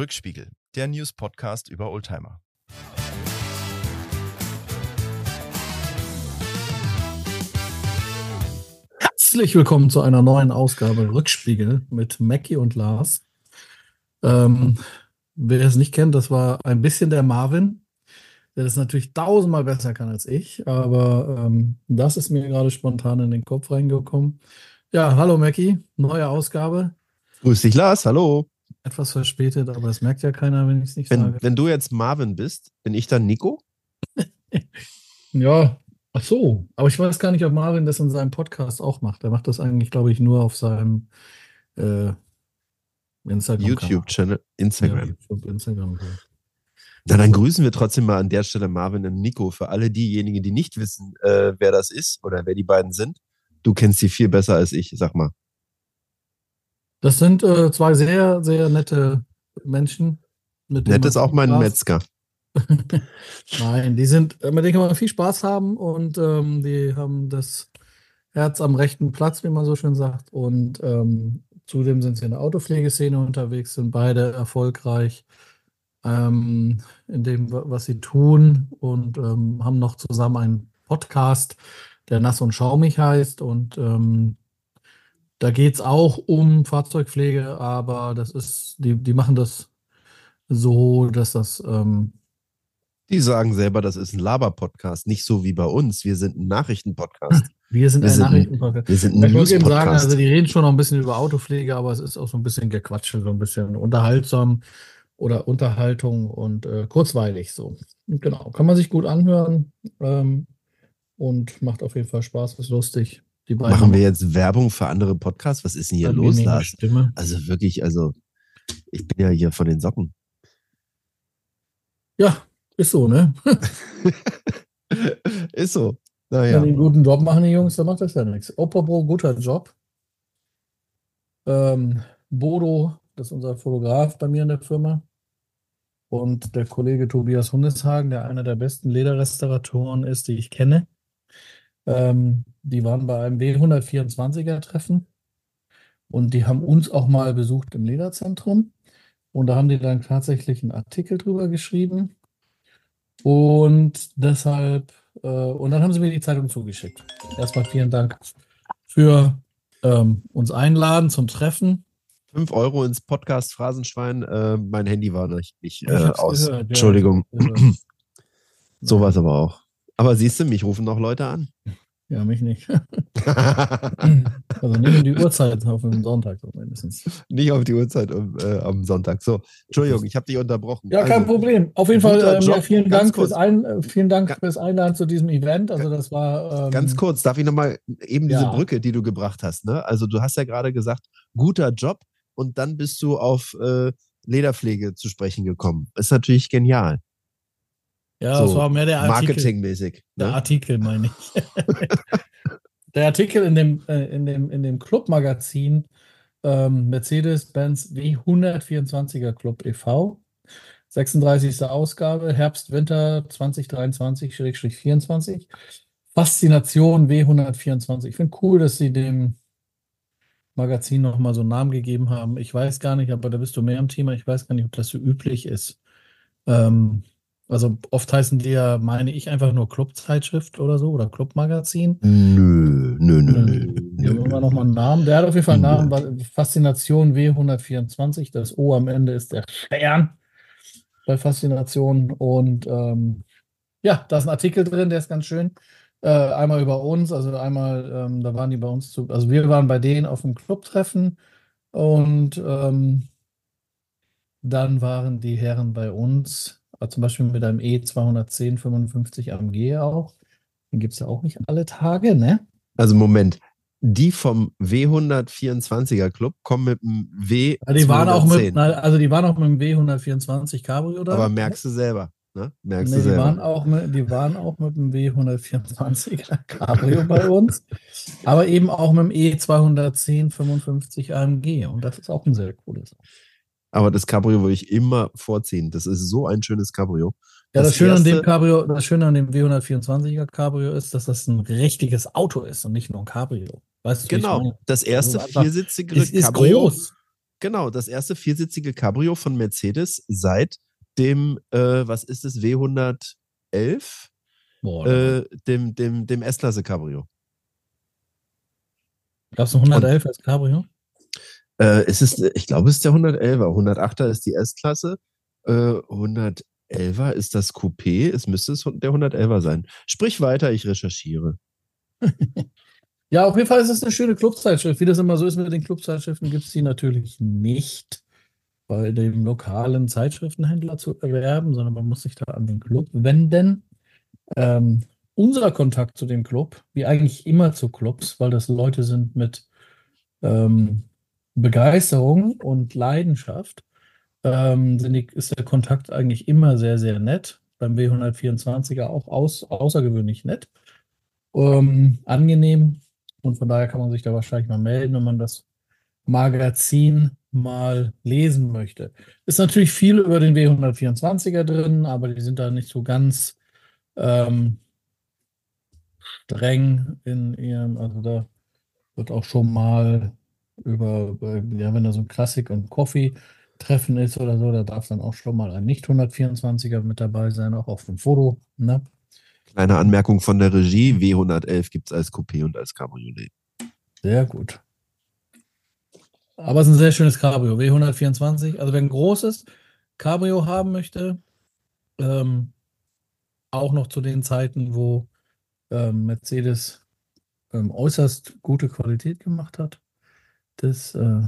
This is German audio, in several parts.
Rückspiegel, der News-Podcast über Oldtimer. Herzlich willkommen zu einer neuen Ausgabe Rückspiegel mit Mackie und Lars. Ähm, wer es nicht kennt, das war ein bisschen der Marvin, der das natürlich tausendmal besser kann als ich, aber ähm, das ist mir gerade spontan in den Kopf reingekommen. Ja, hallo Mackie, neue Ausgabe. Grüß dich, Lars, hallo. Etwas verspätet, aber das merkt ja keiner, wenn ich es nicht Wenn, sage. wenn du jetzt Marvin bist, bin ich dann Nico? Ja, ach so. Aber ich weiß gar nicht, ob Marvin das in seinem Podcast auch macht. Er macht das eigentlich, glaube ich, nur auf seinem äh, Instagram. YouTube-Channel, Instagram. Ja, YouTube, Instagram. ja. Na, dann grüßen wir trotzdem mal an der Stelle Marvin und Nico. Für alle diejenigen, die nicht wissen, äh, wer das ist oder wer die beiden sind. Du kennst sie viel besser als ich, sag mal. Das sind äh, zwei sehr, sehr nette Menschen. Mit Nett ist auch mein Spaß- Metzger. Nein, die sind, äh, mit denen kann man viel Spaß haben und ähm, die haben das Herz am rechten Platz, wie man so schön sagt. Und ähm, zudem sind sie in der Autopflegeszene unterwegs, sind beide erfolgreich ähm, in dem, wa- was sie tun und ähm, haben noch zusammen einen Podcast, der Nass und Schaumig heißt. Und ähm, da geht es auch um Fahrzeugpflege, aber das ist, die, die machen das so, dass das ähm, Die sagen selber, das ist ein Laber-Podcast, nicht so wie bei uns. Wir sind ein Nachrichten-Podcast. Wir sind Wir ein Nachrichtenpodcast. Wir sind ein Ja, Ich wollte eben sagen, also die reden schon noch ein bisschen über Autopflege, aber es ist auch so ein bisschen Gequatsche, so ein bisschen unterhaltsam oder Unterhaltung und äh, kurzweilig so. Genau, kann man sich gut anhören ähm, und macht auf jeden Fall Spaß, ist lustig. Machen wir jetzt Werbung für andere Podcasts? Was ist denn hier los, Lars? Also wirklich, also ich bin ja hier von den Socken. Ja, ist so, ne? ist so. Wenn Naja. die einen guten Job machen, die Jungs, dann macht das ja nichts. Oppo, guter Job. Ähm, Bodo, das ist unser Fotograf bei mir in der Firma. Und der Kollege Tobias Hundeshagen, der einer der besten Lederrestauratoren ist, die ich kenne. Ähm, die waren bei einem W124er-Treffen. Und die haben uns auch mal besucht im Lederzentrum. Und da haben die dann tatsächlich einen Artikel drüber geschrieben. Und deshalb, äh, und dann haben sie mir die Zeitung zugeschickt. Erstmal vielen Dank für ähm, uns einladen zum Treffen. 5 Euro ins Podcast Phrasenschwein. Äh, mein Handy war nicht, nicht Ich äh, aus. gehört, ja. Entschuldigung. So war es aber auch. Aber siehst du, mich rufen noch Leute an. Ja, mich nicht. Also nicht um die Uhrzeit auf dem Sonntag so mindestens. nicht auf die Uhrzeit um, äh, am Sonntag. So, Entschuldigung, ich habe dich unterbrochen. Ja, kein Also, Problem. Auf jeden Fall ja, Job. vielen Ganz Dank fürs. Ein, äh, vielen Dank fürs Einladen zu diesem Event. Also das war ähm, Ganz kurz, darf ich nochmal eben diese Ja. Brücke, die du gebracht hast. Ne? Also du hast ja gerade gesagt, guter Job und dann bist du auf äh, Lederpflege zu sprechen gekommen. Ist natürlich genial. Ja, so das war mehr der Artikel. Marketingmäßig. Der Ne? Artikel, meine ich. der Artikel in dem, äh, in dem, in dem Clubmagazin ähm, Mercedes-Benz W124er Club e.V. 36. Ausgabe, Herbst, Winter 2023-24. Faszination W124. Ich finde cool, dass sie dem Magazin nochmal so einen Namen gegeben haben. Ich weiß gar nicht, aber da bist du mehr im Thema. Ich weiß gar nicht, ob das so üblich ist. Ähm, also oft heißen die ja, meine ich, einfach nur Clubzeitschrift oder so oder Clubmagazin. Nö, nö, nö, nö. Nö, nö. nochmal einen Namen. Der hat auf jeden Fall einen. Namen. Faszination W124. Das O am Ende ist der Stern bei Faszination. Und ähm, ja, da ist ein Artikel drin, der ist ganz schön. Äh, einmal über uns, also einmal, ähm, da waren die bei uns zu, also wir waren bei denen auf dem Clubtreffen und ähm, dann waren die Herren bei uns, zum Beispiel mit einem E210 55 AMG auch. Den gibt es ja auch nicht alle Tage, ne? Also Moment, die vom W124er Club kommen mit dem W. Ja, die waren auch mit, 210. na, also die waren auch mit dem W124 Cabrio da. Aber merkst du selber. Ne? Merkst Nee, du die waren, auch mit, die waren auch mit dem W124er Cabrio bei uns, aber eben auch mit dem E210 55 AMG und das ist auch ein sehr cooles. Aber das Cabrio würde ich immer vorziehen. Das ist so ein schönes Cabrio. Ja, das, Das Schöne an dem Cabrio, das Schöne an dem W124er Cabrio ist, dass das ein richtiges Auto ist und nicht nur ein Cabrio. Weißt du, Genau. Das erste Also viersitzige Es ist Cabrio groß. Genau, das erste viersitzige Cabrio von Mercedes seit dem, äh, was ist es, W111? Boah, Äh, dem, dem, dem S-Klasse Cabrio. Gab es noch 111 als Cabrio? Äh, es ist, ich glaube, es ist der 111er. 108er ist die S-Klasse. Äh, 111er ist das Coupé. Es müsste es der 111er sein. Sprich weiter, ich recherchiere. Ja, auf jeden Fall ist es eine schöne Clubzeitschrift. Wie das immer so ist mit den Clubzeitschriften, gibt es die natürlich nicht bei dem lokalen Zeitschriftenhändler zu erwerben, sondern man muss sich da an den Club wenden. Ähm, unser Kontakt zu dem Club, wie eigentlich immer zu Clubs, weil das Leute sind mit ähm, Begeisterung und Leidenschaft, ähm, die, ist der Kontakt eigentlich immer sehr, sehr nett. Beim W124er auch aus, außergewöhnlich nett. Ähm, angenehm. Und von daher kann man sich da wahrscheinlich mal melden, wenn man das Magazin mal lesen möchte. Ist natürlich viel über den W124er drin, aber die sind da nicht so ganz ähm, streng in ihrem, also da wird auch schon mal über, ja, wenn da so ein Klassik- und Coffee-Treffen ist oder so, da darf dann auch schon mal ein Nicht-124er mit dabei sein, auch auf dem Foto. Ne? Kleine Anmerkung von der Regie: W111 gibt es als Coupé und als Cabriolet. Sehr gut. Aber es ist ein sehr schönes Cabrio, W124. Also wer ein großes Cabrio haben möchte, ähm, auch noch zu den Zeiten, wo ähm, Mercedes ähm, äußerst gute Qualität gemacht hat. Das äh,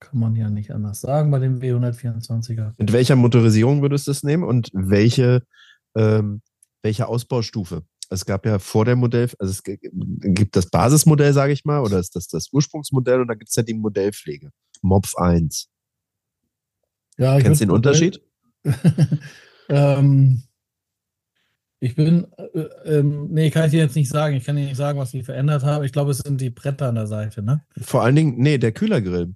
kann man ja nicht anders sagen bei dem W124er. Mit welcher Motorisierung würdest du es nehmen und welche, ähm, welche Ausbaustufe? Es gab ja vor der Modell, also es gibt das Basismodell, sage ich mal, oder ist das das Ursprungsmodell und da gibt es ja die Modellpflege. Mopf 1. Ja, Kennst du den Unterschied? ähm, ich bin, äh, ähm, nee, kann ich dir jetzt nicht sagen. Ich kann dir nicht sagen, was die verändert haben. Ich glaube, es sind die Bretter an der Seite, ne? Vor allen Dingen, nee, der Kühlergrill.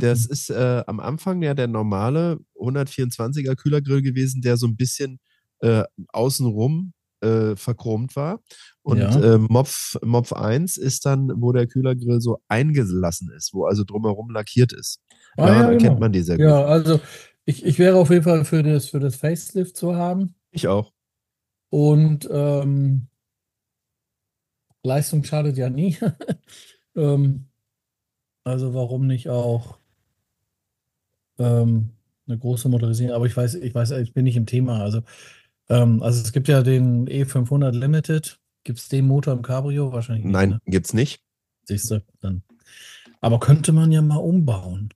Das ist äh, am Anfang ja der normale 124er Kühlergrill gewesen, der so ein bisschen äh, außenrum äh, verchromt war. Und Ja. äh, Mopf, Mopf 1 ist dann, wo der Kühlergrill so eingelassen ist, wo also drumherum lackiert ist. Ah, Daran ja, erkennt genau. man die sehr gut. Ja, also ich, ich wäre auf jeden Fall für das, für das Facelift zu haben. Ich auch. Und ähm, Leistung schadet ja nie. ähm, also warum nicht auch ähm, eine große Motorisierung? Aber ich weiß, ich weiß, ich bin nicht im Thema. Also, ähm, also es gibt ja den E500 Limited. Gibt es den Motor im Cabrio? Wahrscheinlich nicht. Nein, Ne? gibt's nicht. Siehst du, dann. Aber könnte man ja mal umbauen.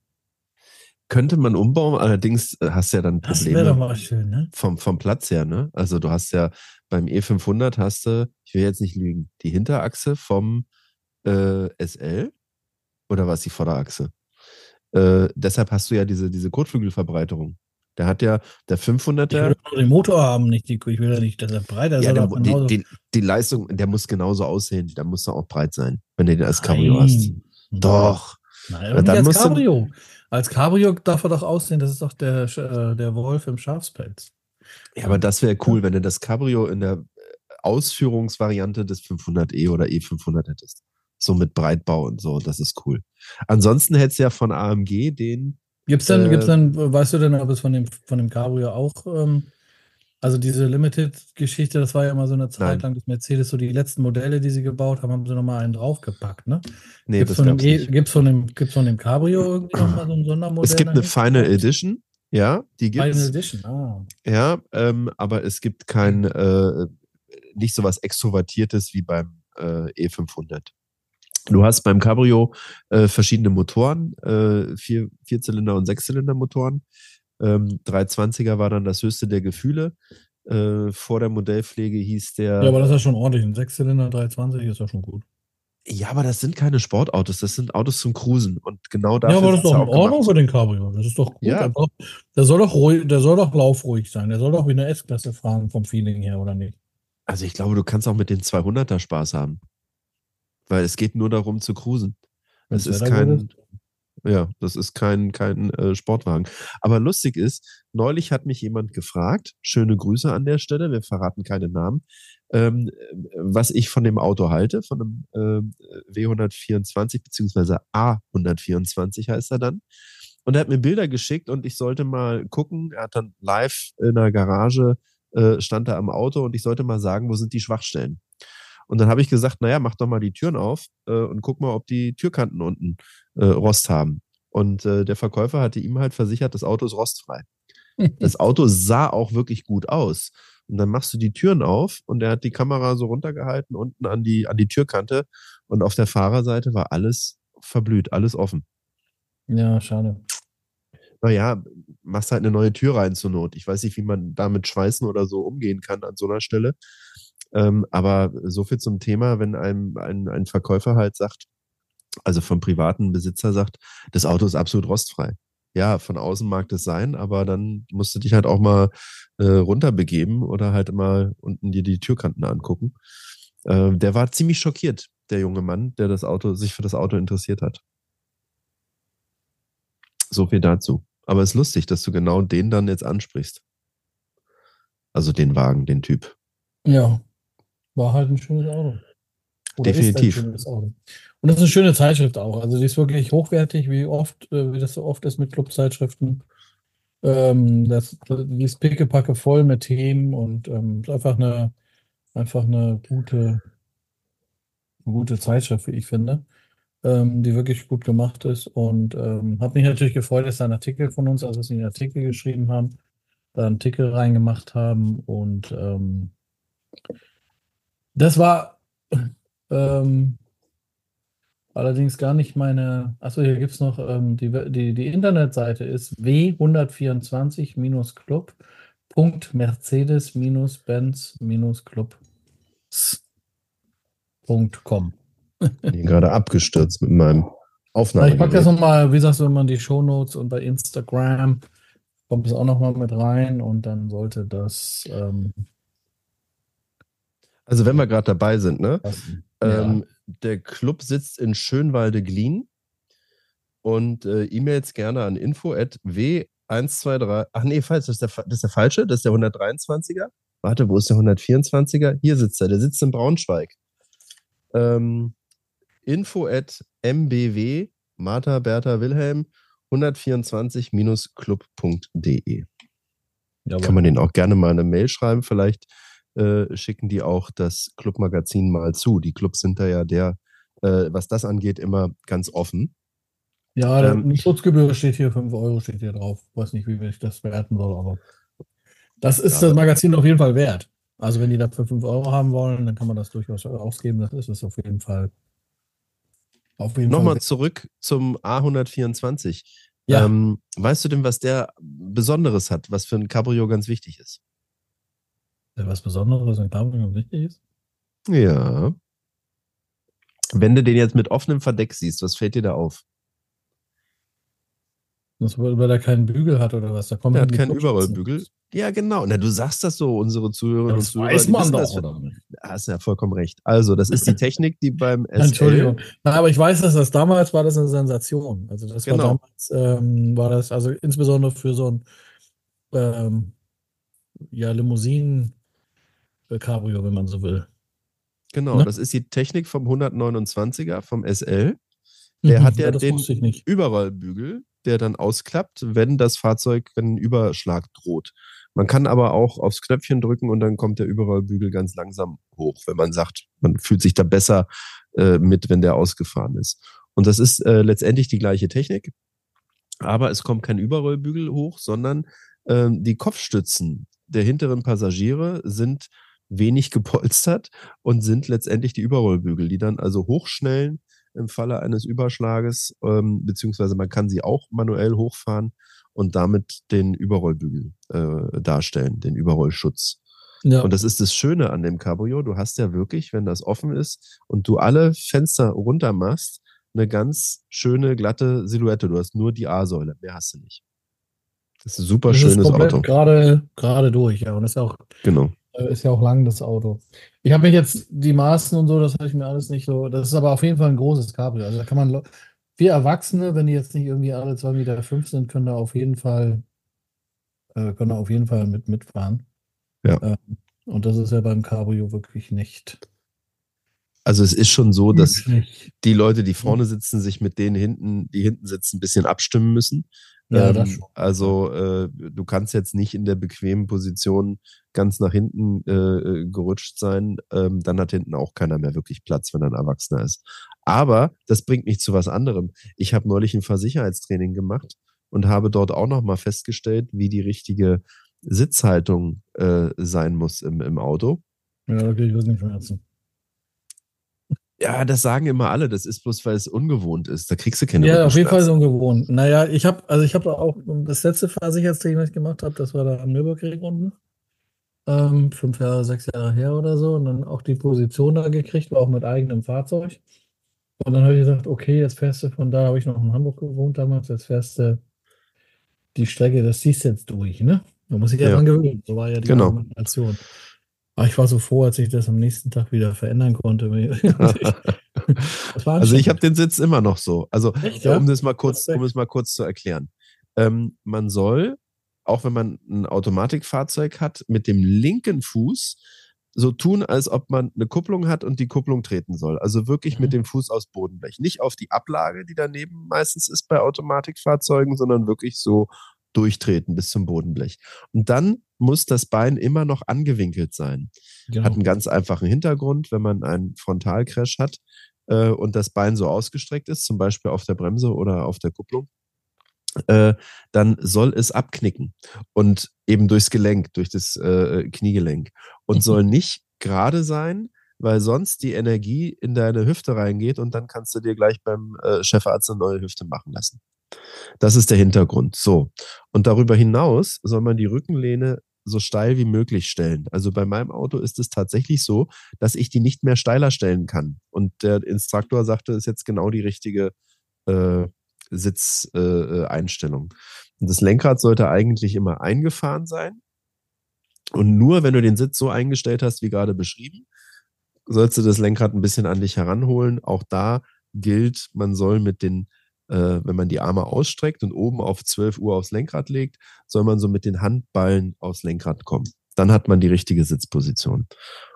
Könnte man umbauen, allerdings äh, hast du ja dann Das wäre doch Probleme mal schön, ne? vom, vom Platz her, ne? Also du hast ja beim E500 hast du, ich will jetzt nicht lügen, die Hinterachse vom äh, SL oder was die Vorderachse? Äh, deshalb hast du ja diese, diese Kotflügelverbreiterung. Der hat ja, der Ich will 500er, doch nur den Motor haben, nicht die, ich will ja nicht, dass er breiter ist. ja, der, die, die, die Leistung, der muss genauso aussehen, der muss doch auch breit sein, wenn du den als Cabrio hast. Doch. Nein, aber dann als musst du- Cabrio. Als Cabrio darf er doch aussehen, das ist doch der, äh, der Wolf im Schafspelz. Ja, aber das wäre cool, wenn du das Cabrio in der äh, Ausführungsvariante des 500e oder E500 hättest. So mit Breitbau und so, das ist cool. Ansonsten hättest du ja von AMG den, Gibt's denn, Äh, gibt's denn, weißt du denn, ob es von dem, von dem Cabrio auch, ähm, also diese Limited-Geschichte, das war ja immer so eine Zeit Nein. lang, dass Mercedes so die letzten Modelle, die sie gebaut haben, haben sie nochmal einen draufgepackt, ne? nee, gibt's das von dem, gab's e, nicht. gibt's von dem, gibt's von dem Cabrio irgendwie nochmal so ein Sondermodell? Es gibt eine? Final Edition, ja, die Final gibt's, Edition, ah. ja, ähm, aber es gibt kein, äh, nicht so was Extrovertiertes wie beim äh, E500. Du hast beim Cabrio äh, verschiedene Motoren, äh, vier, Vierzylinder und Sechszylinder Motoren. Ähm, 320er war dann das höchste der Gefühle. Äh, vor der Modellpflege hieß der. Ja, aber das ist ja schon ordentlich. Ein Sechszylinder 320 ist ja schon gut. Ja, aber das sind keine Sportautos, das sind Autos zum Cruisen. Und genau dafür ja, aber das ist doch in auch Ordnung für den Cabrio. Das ist doch gut. Ja. Der, soll doch ruhig, der soll doch laufruhig sein. Der soll doch wie eine S-Klasse fahren vom Feeling her, oder nicht? Also ich glaube, du kannst auch mit den 200er Spaß haben. Weil es geht nur darum zu cruisen. Wenn's Es ist kein, ist. Ja, das ist kein, kein äh, Sportwagen. Aber lustig ist, neulich hat mich jemand gefragt, schöne Grüße an der Stelle, wir verraten keine Namen, ähm, was ich von dem Auto halte, von einem ähm, W124 beziehungsweise A124 heißt er dann. Und er hat mir Bilder geschickt und ich sollte mal gucken. Er hat dann live in der Garage, äh, stand er am Auto und ich sollte mal sagen, wo sind die Schwachstellen. Und dann habe ich gesagt, naja, mach doch mal die Türen auf äh, und guck mal, ob die Türkanten unten äh, Rost haben. Und äh, der Verkäufer hatte ihm halt versichert, das Auto ist rostfrei. Das Auto sah auch wirklich gut aus. Und dann machst du die Türen auf und er hat die Kamera so runtergehalten unten an die, an die Türkante und auf der Fahrerseite war alles verblüht, alles offen. Ja, schade. Naja, machst halt eine neue Tür rein zur Not. Ich weiß nicht, wie man da mit Schweißen oder so umgehen kann an so einer Stelle. Ähm, aber so viel zum Thema, wenn einem ein, ein Verkäufer halt sagt, also vom privaten Besitzer sagt, das Auto ist absolut rostfrei. Ja, von außen mag das sein, aber dann musst du dich halt auch mal äh, runterbegeben oder halt mal unten dir die Türkanten angucken. Äh, der war ziemlich schockiert, der junge Mann, der das Auto, sich für das Auto interessiert hat. So viel dazu. Aber es ist lustig, dass du genau den dann jetzt ansprichst. Also den Wagen, den Typ. Ja, war halt ein schönes Auto. Oder Definitiv. Schönes Auto. Und das ist eine schöne Zeitschrift auch. Also die ist wirklich hochwertig, wie oft, äh, wie das so oft ist mit Clubzeitschriften. Ähm, das, die ist pickepacke voll mit Themen und ähm, ist einfach eine, einfach eine gute, eine gute Zeitschrift, wie ich finde, ähm, die wirklich gut gemacht ist. Und ähm, hat mich natürlich gefreut, dass da ein Artikel von uns, also dass sie einen Artikel geschrieben haben, da einen Artikel reingemacht haben und ähm, das war ähm, allerdings gar nicht meine. Achso, hier gibt es noch ähm, die, die, die Internetseite ist w124-club.mercedes-benz-club.com. gerade abgestürzt mit meinem Aufnahme. Ich packe das nochmal, wie sagst du, immer in die Shownotes und bei Instagram kommt es auch nochmal mit rein und dann sollte das ähm, also wenn wir gerade dabei sind, ne? Ja. Ähm, der Club sitzt in Schönwalde-Glien und äh, E-Mails gerne an info at w123. Ach nee, falsch, das ist, der, das ist der falsche, das ist der 123er. Warte, wo ist der 124er? Hier sitzt er, der sitzt in Braunschweig. Ähm, info at mbw Martha Bertha Wilhelm 124-club.de. Kann man den auch gerne mal eine Mail schreiben, vielleicht äh, schicken die auch das Clubmagazin mal zu. Die Clubs sind da ja der, äh, was das angeht, immer ganz offen. Ja, ähm, die Schutzgebühr steht hier, 5 Euro steht hier drauf. Weiß nicht, wie ich das bewerten soll, aber das ist ja, das Magazin auf jeden Fall wert. Also wenn die dafür 5 Euro haben wollen, dann kann man das durchaus ausgeben. Das ist es auf jeden Fall. Auf jeden Nochmal Fall. zurück zum A124. Ja. Ähm, weißt du denn, was der Besonderes hat, was für ein Cabrio ganz wichtig ist? Was Besonderes in Cabrio wichtig ist? Ja. Wenn du den jetzt mit offenem Verdeck siehst, was fällt dir da auf? Das, weil er keinen Bügel hat oder was? Da kommt er hat keinen Überrollbügel. Ja, genau. Na, du sagst das so, unsere Zuhörerinnen und Zuhörer. Weiß man doch, das, oder? Hast ja vollkommen recht. Also, das ist die Technik, die beim SL. Entschuldigung. Na, aber ich weiß, dass das damals war das eine Sensation. Also, das genau. war damals, ähm, war das, also insbesondere für so ein ähm, ja, Limousinen Cabrio, wenn man so will. Genau, ne? das ist die Technik vom 129er, vom SL. Der mhm, hat ja, ja den Überrollbügel, der dann ausklappt, wenn das Fahrzeug, wenn ein Überschlag droht. Man kann aber auch aufs Knöpfchen drücken und dann kommt der Überrollbügel ganz langsam hoch, wenn man sagt, man fühlt sich da besser äh, mit, wenn der ausgefahren ist. Und das ist äh, letztendlich die gleiche Technik, aber es kommt kein Überrollbügel hoch, sondern äh, die Kopfstützen der hinteren Passagiere sind wenig gepolstert und sind letztendlich die Überrollbügel, die dann also hochschnellen im Falle eines Überschlages, ähm, beziehungsweise man kann sie auch manuell hochfahren und damit den Überrollbügel äh, darstellen, den Überrollschutz. Ja. Und das ist das Schöne an dem Cabrio. Du hast ja wirklich, wenn das offen ist und du alle Fenster runter machst, eine ganz schöne, glatte Silhouette. Du hast nur die A-Säule, mehr hast du nicht. Das ist ein super das schönes ist Auto. Gerade, gerade durch, ja. Und das ist auch genau. Äh, ist ja auch lang, das Auto. Ich habe mich jetzt die Maßen und so, das habe ich mir alles nicht so. Das ist aber auf jeden Fall ein großes Cabrio. Also da kann man, wir Erwachsene, wenn die jetzt nicht irgendwie alle 2,5 Meter fünf sind, können da auf jeden Fall, äh, können da auf jeden Fall mit mitfahren. Ja. Ähm, und das ist ja beim Cabrio wirklich nicht. Also es ist schon so, dass die Leute, die vorne sitzen, sich mit denen hinten, die hinten sitzen, ein bisschen abstimmen müssen. Ja, ähm. Also äh, du kannst jetzt nicht in der bequemen Position ganz nach hinten äh, gerutscht sein. Ähm, dann hat hinten auch keiner mehr wirklich Platz, wenn er ein Erwachsener ist. Aber das bringt mich zu was anderem. Ich habe neulich ein Fahrsicherheitstraining gemacht und habe dort auch nochmal festgestellt, wie die richtige Sitzhaltung äh, sein muss im, im Auto. Ja, kriege ich Rückenschmerzen. Ja, das sagen immer alle. Das ist bloß, weil es ungewohnt ist. Da kriegst du keine Ja, auf jeden Fall so Rückenschmerzen. ungewohnt. Naja, ich habe, also ich habe auch das letzte Versicherungstraining, was ich gemacht habe, das war da am Nürburgring unten. Ähm, fünf Jahre, sechs Jahre her oder so. Und dann auch die Position da gekriegt, war auch mit eigenem Fahrzeug. Und dann habe ich gesagt, okay, jetzt fährst du von da, habe ich noch in Hamburg gewohnt damals, jetzt fährst du die Strecke, das siehst du jetzt durch, ne? Da muss ich ja Ja. dran gewöhnen. So war ja die Genau. Argumentation. Aber ich war so froh, als ich das am nächsten Tag wieder verändern konnte. Das Also ich habe den Sitz immer noch so. Also Echt, ja? um das mal kurz, um es mal kurz zu erklären. Ähm, man soll, auch wenn man ein Automatikfahrzeug hat, mit dem linken Fuß so tun, als ob man eine Kupplung hat und die Kupplung treten soll. Also wirklich Mhm. mit dem Fuß aus Bodenblech. Nicht auf die Ablage, die daneben meistens ist bei Automatikfahrzeugen, sondern wirklich so durchtreten bis zum Bodenblech. Und dann muss das Bein immer noch angewinkelt sein Genau. hat einen ganz einfachen Hintergrund, wenn man einen Frontalcrash hat äh, und das Bein so ausgestreckt ist, zum Beispiel auf der Bremse oder auf der Kupplung, äh, dann soll es abknicken und eben durchs Gelenk, durch das äh, Kniegelenk und soll nicht gerade sein, weil sonst die Energie in deine Hüfte reingeht und dann kannst du dir gleich beim äh, Chefarzt eine neue Hüfte machen lassen. Das ist der Hintergrund. So. Und darüber hinaus soll man die Rückenlehne so steil wie möglich stellen. Also bei meinem Auto ist es tatsächlich so, dass ich die nicht mehr steiler stellen kann. Und der Instruktor sagte, es ist jetzt genau die richtige äh, Sitzeinstellung. Äh, Einstellung. und das Lenkrad sollte eigentlich immer eingefahren sein. Und nur wenn du den Sitz so eingestellt hast, wie gerade beschrieben, sollst du das Lenkrad ein bisschen an dich heranholen. Auch da gilt, man soll mit den äh, wenn man die Arme ausstreckt und oben auf 12 Uhr aufs Lenkrad legt, soll man so mit den Handballen aufs Lenkrad kommen. Dann hat man die richtige Sitzposition.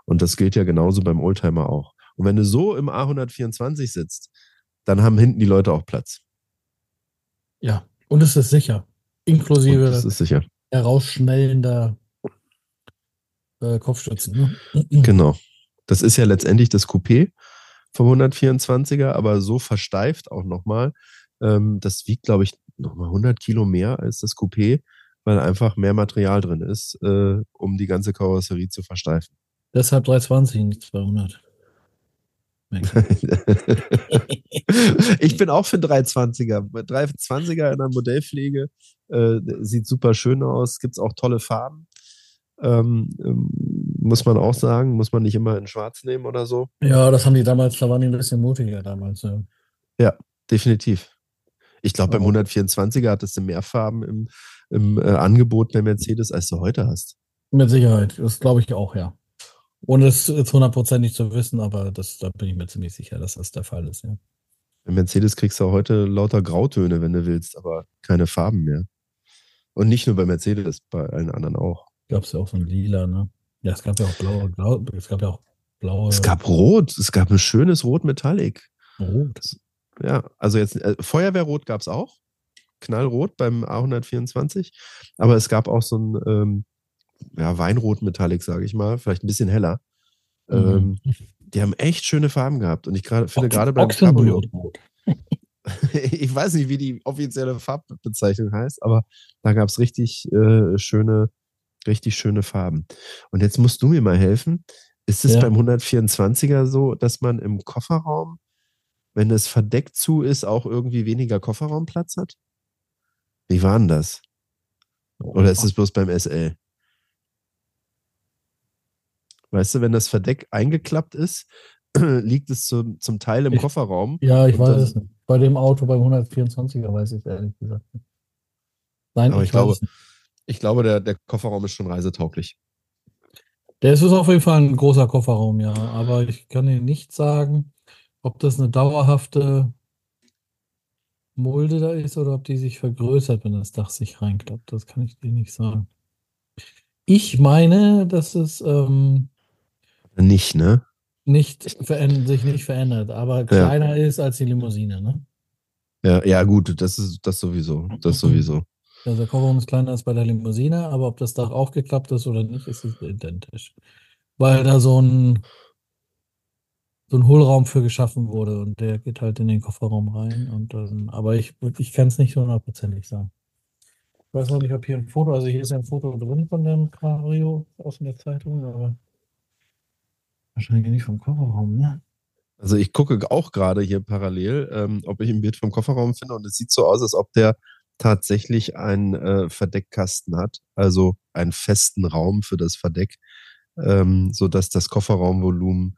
Und das gilt ja genauso beim Oldtimer auch. Und wenn du so im A124 sitzt, dann haben hinten die Leute auch Platz. Ja, und es ist sicher. Inklusive ist sicher. herausschnellender äh, Kopfstützen. Ne? Genau. Das ist ja letztendlich das Coupé vom 124er, aber so versteift auch nochmal. Ähm, das wiegt, glaube ich, nochmal 100 Kilo mehr als das Coupé, weil einfach mehr Material drin ist, äh, um die ganze Karosserie zu versteifen. Deshalb 320, nicht 200. ich bin auch für 320er. 320er in der Modellpflege äh, sieht super schön aus. Gibt es auch tolle Farben. Ähm, ähm, muss man auch sagen, muss man nicht immer in Schwarz nehmen oder so. Ja, das haben die damals, da waren die ein bisschen mutiger damals. Ja. Definitiv. Ich glaube, beim Oh. 124er hattest du mehr Farben im, im äh, Angebot bei Mercedes, als du heute hast. Mit Sicherheit, das glaube ich auch, ja. Ohne es jetzt hundertprozentig zu wissen, aber das, da bin ich mir ziemlich sicher, dass das der Fall ist, ja. Bei Mercedes kriegst du auch heute lauter Grautöne, wenn du willst, aber keine Farben mehr. Und nicht nur bei Mercedes, bei allen anderen auch. Gab es ja auch so ein Lila, ne? Ja, es gab ja auch blaue, blau, es gab ja auch blaue. Es gab Rot, es gab ein schönes Rot Metallic. Rot. Ja, also jetzt äh, Feuerwehrrot gab es auch. Knallrot beim A124. Aber es gab auch so ein ähm, ja, Weinrot Metallic, sage ich mal, vielleicht ein bisschen heller. Ähm, Mhm. die haben echt schöne Farben gehabt. Und ich grade, finde gerade beim Cabrio, ich weiß nicht, wie die offizielle Farbbezeichnung heißt, aber da gab es richtig äh, schöne, richtig schöne Farben. Und jetzt musst du mir mal helfen. Ist es Ja. beim 124er so, dass man im Kofferraum, wenn es verdeckt zu ist, auch irgendwie weniger Kofferraumplatz hat? Wie war denn das? Oder ist es bloß beim SL? Weißt du, wenn das Verdeck eingeklappt ist, liegt es zum, zum Teil im Ich- Kofferraum. Ja, ich weiß es nicht. Bei dem Auto beim 124er weiß ich es ehrlich gesagt nicht. Nein, Aber ich, ich glaube-. Ich glaube, der, der Kofferraum ist schon reisetauglich. Der ist auf jeden Fall ein großer Kofferraum, ja. Aber ich kann dir nicht sagen, ob das eine dauerhafte Mulde da ist oder ob die sich vergrößert, wenn das Dach sich reinklappt. Das kann ich dir nicht sagen. Ich meine, dass es ähm, Nicht, ne? nicht sich nicht verändert, aber kleiner ist als die Limousine, ne? Ja, ja, gut, das ist das sowieso. Das sowieso. Also der Kofferraum ist kleiner als bei der Limousine, aber ob das Dach aufgeklappt ist oder nicht, ist es identisch. Weil da so ein, so ein Hohlraum für geschaffen wurde und der geht halt in den Kofferraum rein. Und, ähm, aber ich, ich kann es nicht so hundertprozentig sagen. Ich weiß noch nicht, ob hier ein Foto, also hier ist ein Foto drin von dem Cabrio aus der Zeitung, aber wahrscheinlich nicht vom Kofferraum, ne? Also ich gucke auch gerade hier parallel, ähm, ob ich ein Bild vom Kofferraum finde und es sieht so aus, als ob der tatsächlich einen äh, Verdeckkasten hat, also einen festen Raum für das Verdeck, ähm, sodass das Kofferraumvolumen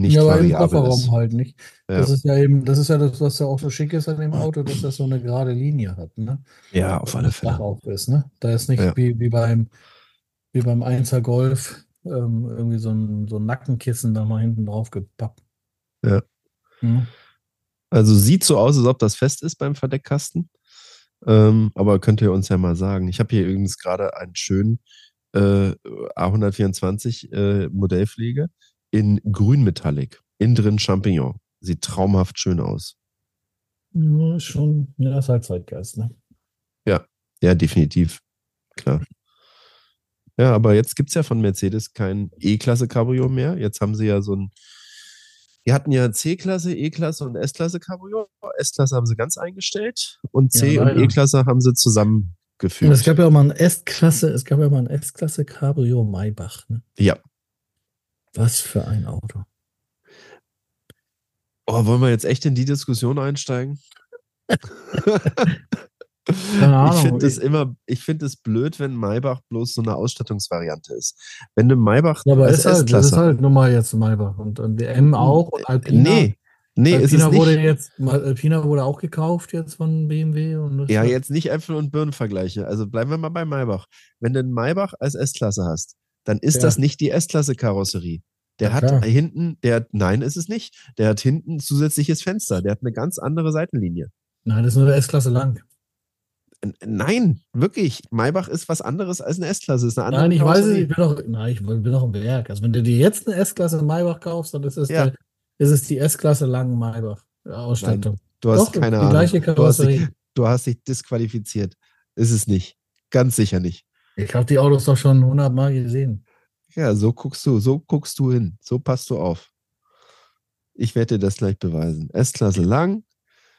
nicht ja, aber im Kofferraum ist. halt nicht. Ja. Das ist ja eben, das ist ja das, was ja auch so schick ist an dem Auto, dass das so eine gerade Linie hat, ne? Ja, auf alle Fälle. auf ist, ne? Da ist nicht Ja. wie, wie beim wie beim 1er Golf ähm, irgendwie so ein, so ein Nackenkissen da mal hinten drauf gepappt. Ja. Mhm. Also sieht so aus, als ob das fest ist beim Verdeckkasten. Ähm, aber könnt ihr uns ja mal sagen. Ich habe hier übrigens gerade einen schönen äh, A124 äh, Modellpflege in Grünmetallic. Innen drin Champignon. Sieht traumhaft schön aus. Ja, schon, ja, ist halt Zeitgeist, ne? Ja, definitiv. Klar. Ja, aber jetzt gibt es ja von Mercedes kein E-Klasse Cabrio mehr. Jetzt haben sie ja so ein. Die hatten ja C-Klasse, E-Klasse und S-Klasse Cabrio. S-Klasse haben sie ganz eingestellt und C Ja, und. E-Klasse haben sie Und es gab ja auch mal ein S-Klasse, es gab ja mal ein S-Klasse Cabrio Maybach, ne? Ja. Was für ein Auto. Oh, wollen wir jetzt echt in die Diskussion einsteigen? Keine Ahnung. Ich finde es immer, ich finde es blöd, wenn Maybach bloß so eine Ausstattungsvariante ist. Wenn du Maybach Ja, aber ist halt, das ist halt nun mal jetzt Maybach und, und die M auch und Alpina. nee, nee, ist es Alpina nicht. wurde jetzt, Alpina wurde auch gekauft jetzt von BMW und Ja, hat- jetzt nicht Äpfel und Birnen vergleiche. Also bleiben wir mal bei Maybach. Wenn du einen Maybach als S-Klasse hast, dann ist Ja. das nicht die S-Klasse-Karosserie. Der Ja, hat klar. hinten, der hat, nein, ist es nicht. Der hat hinten ein zusätzliches Fenster. Der hat eine ganz andere Seitenlinie. Nein, das ist nur der S-Klasse lang. Nein, wirklich. Maybach ist was anderes als eine S-Klasse. Ist eine andere Nein, ich weiß es, ich bin doch, nein, ich bin doch im Werk. Also wenn du dir jetzt eine S-Klasse Maybach kaufst, dann ist es, Ja. der, ist es die S-Klasse lang Maybach Ausstattung. Du hast Doch, keine die Ahnung. gleiche du, hast dich, Karosserie. du hast dich disqualifiziert. Ist es nicht. Ganz sicher nicht. Ich habe die Autos doch schon hundertmal gesehen. Ja, so guckst du, so guckst du hin. So passt du auf. Ich werde dir das gleich beweisen. S-Klasse lang,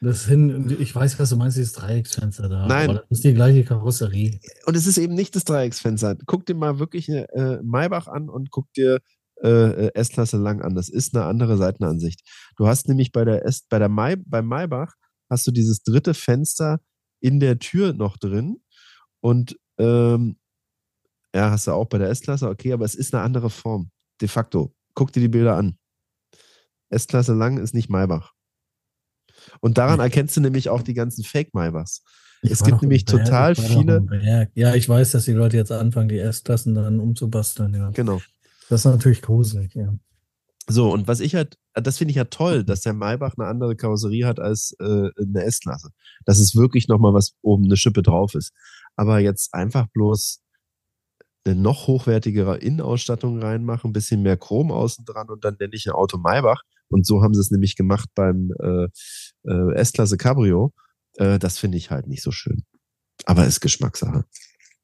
Das hin, ich weiß, was du meinst, dieses Dreiecksfenster da. Nein. Das ist die gleiche Karosserie. Und es ist eben nicht das Dreiecksfenster. Guck dir mal wirklich eine äh, Maybach an und guck dir äh, S-Klasse lang an. Das ist eine andere Seitenansicht. Du hast nämlich bei der S, bei der May, beim Maybach hast du dieses dritte Fenster in der Tür noch drin. Und ähm, ja, hast du auch bei der S-Klasse, okay, aber es ist eine andere Form. De facto. Guck dir die Bilder an. S-Klasse lang ist nicht Maybach. Und daran erkennst du nämlich auch die ganzen Fake-Maybachs. Es gibt nämlich Werk, total viele-. Ja, ich weiß, dass die Leute jetzt anfangen, die S-Klassen dann umzubasteln. Ja. Genau. Das ist natürlich gruselig, ja. So, und was ich halt, das finde ich ja toll, dass der Maybach eine andere Karosserie hat als äh, eine S-Klasse. Dass es wirklich nochmal was oben eine Schippe drauf ist. Aber jetzt einfach bloß eine noch hochwertigere Innenausstattung reinmachen, ein bisschen mehr Chrom außen dran und dann nenne ich ein Auto Maybach. Und so haben sie es nämlich gemacht beim äh, äh, S-Klasse Cabrio. Äh, das finde ich halt nicht so schön. Aber ist Geschmackssache.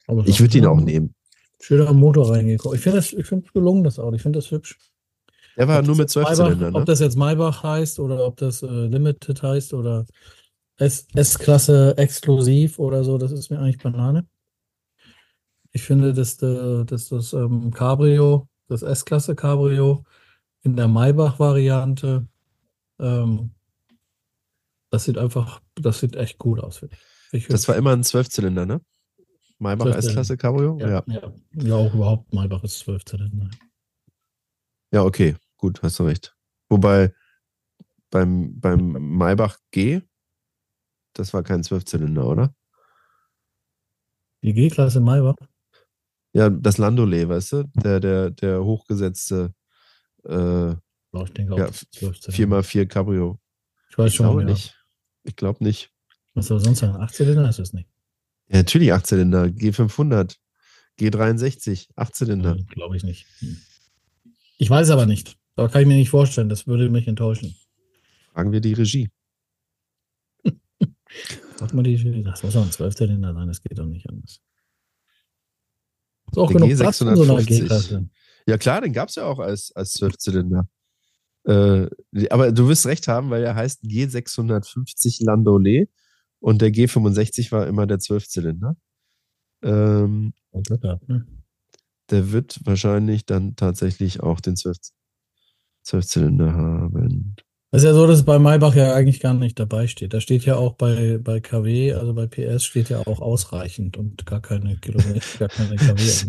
Aber Ich würde ihn auch nehmen. Schöner Motor reingekommen. Ich finde das, ich finde gelungen, das Auto. Ich finde das hübsch. Der war Ob nur mit jetzt 12 Maybach, Zylindern, ne? Ob das jetzt Maybach heißt oder ob das äh, Limited heißt oder S-Klasse exklusiv oder so, das ist mir eigentlich Banane. Ich finde, dass, äh, dass das ähm, Cabrio, das S-Klasse Cabrio in der Maybach-Variante, ähm, das sieht einfach, das sieht echt gut aus, finde ich. Ich Das war immer ein Zwölfzylinder, ne? Maybach Zwölfzylinder. S-Klasse Cabrio? ja, ja. ja, auch überhaupt Maybach ist 12 Zylinder. Ja, okay, gut, hast du recht. Wobei beim, beim Maybach G, das war kein Zwölfzylinder, oder? Die G-Klasse Maybach. Ja, das Landaulet, weißt du? Der, der, der hochgesetzte äh, Ja, ich denke auch Ja, 12 Zylinder. 4x4 Cabrio. Ich weiß Ich schon, glaube ja. nicht. Ich glaube nicht. Was soll sonst sein? 8 Zylinder ist es nicht. Ja, natürlich Achtzylinder, G500, G63, Achtzylinder. Nein, Glaube ich nicht. Hm. Ich weiß aber nicht. Aber kann ich mir nicht vorstellen. Das würde mich enttäuschen. Fragen wir die Regie. Sag mal die, das muss auch ein Zwölfzylinder sein, das geht doch nicht anders. Ist auch Der genug Platz in so einer G650. G-Klasse. Ja klar, den gab es ja auch als, als Zwölfzylinder. Äh, aber du wirst recht haben, weil er heißt G650 Landaulet und der G65 war immer der Zwölfzylinder. Ähm, ne? der wird wahrscheinlich dann tatsächlich auch den Zwölf Zwölfzylinder haben. Ist ja so, dass es bei Maybach ja eigentlich gar nicht dabei steht. Da steht ja auch bei, bei KW, also bei PS steht ja auch ausreichend und gar keine Kilometer, gar keine KW.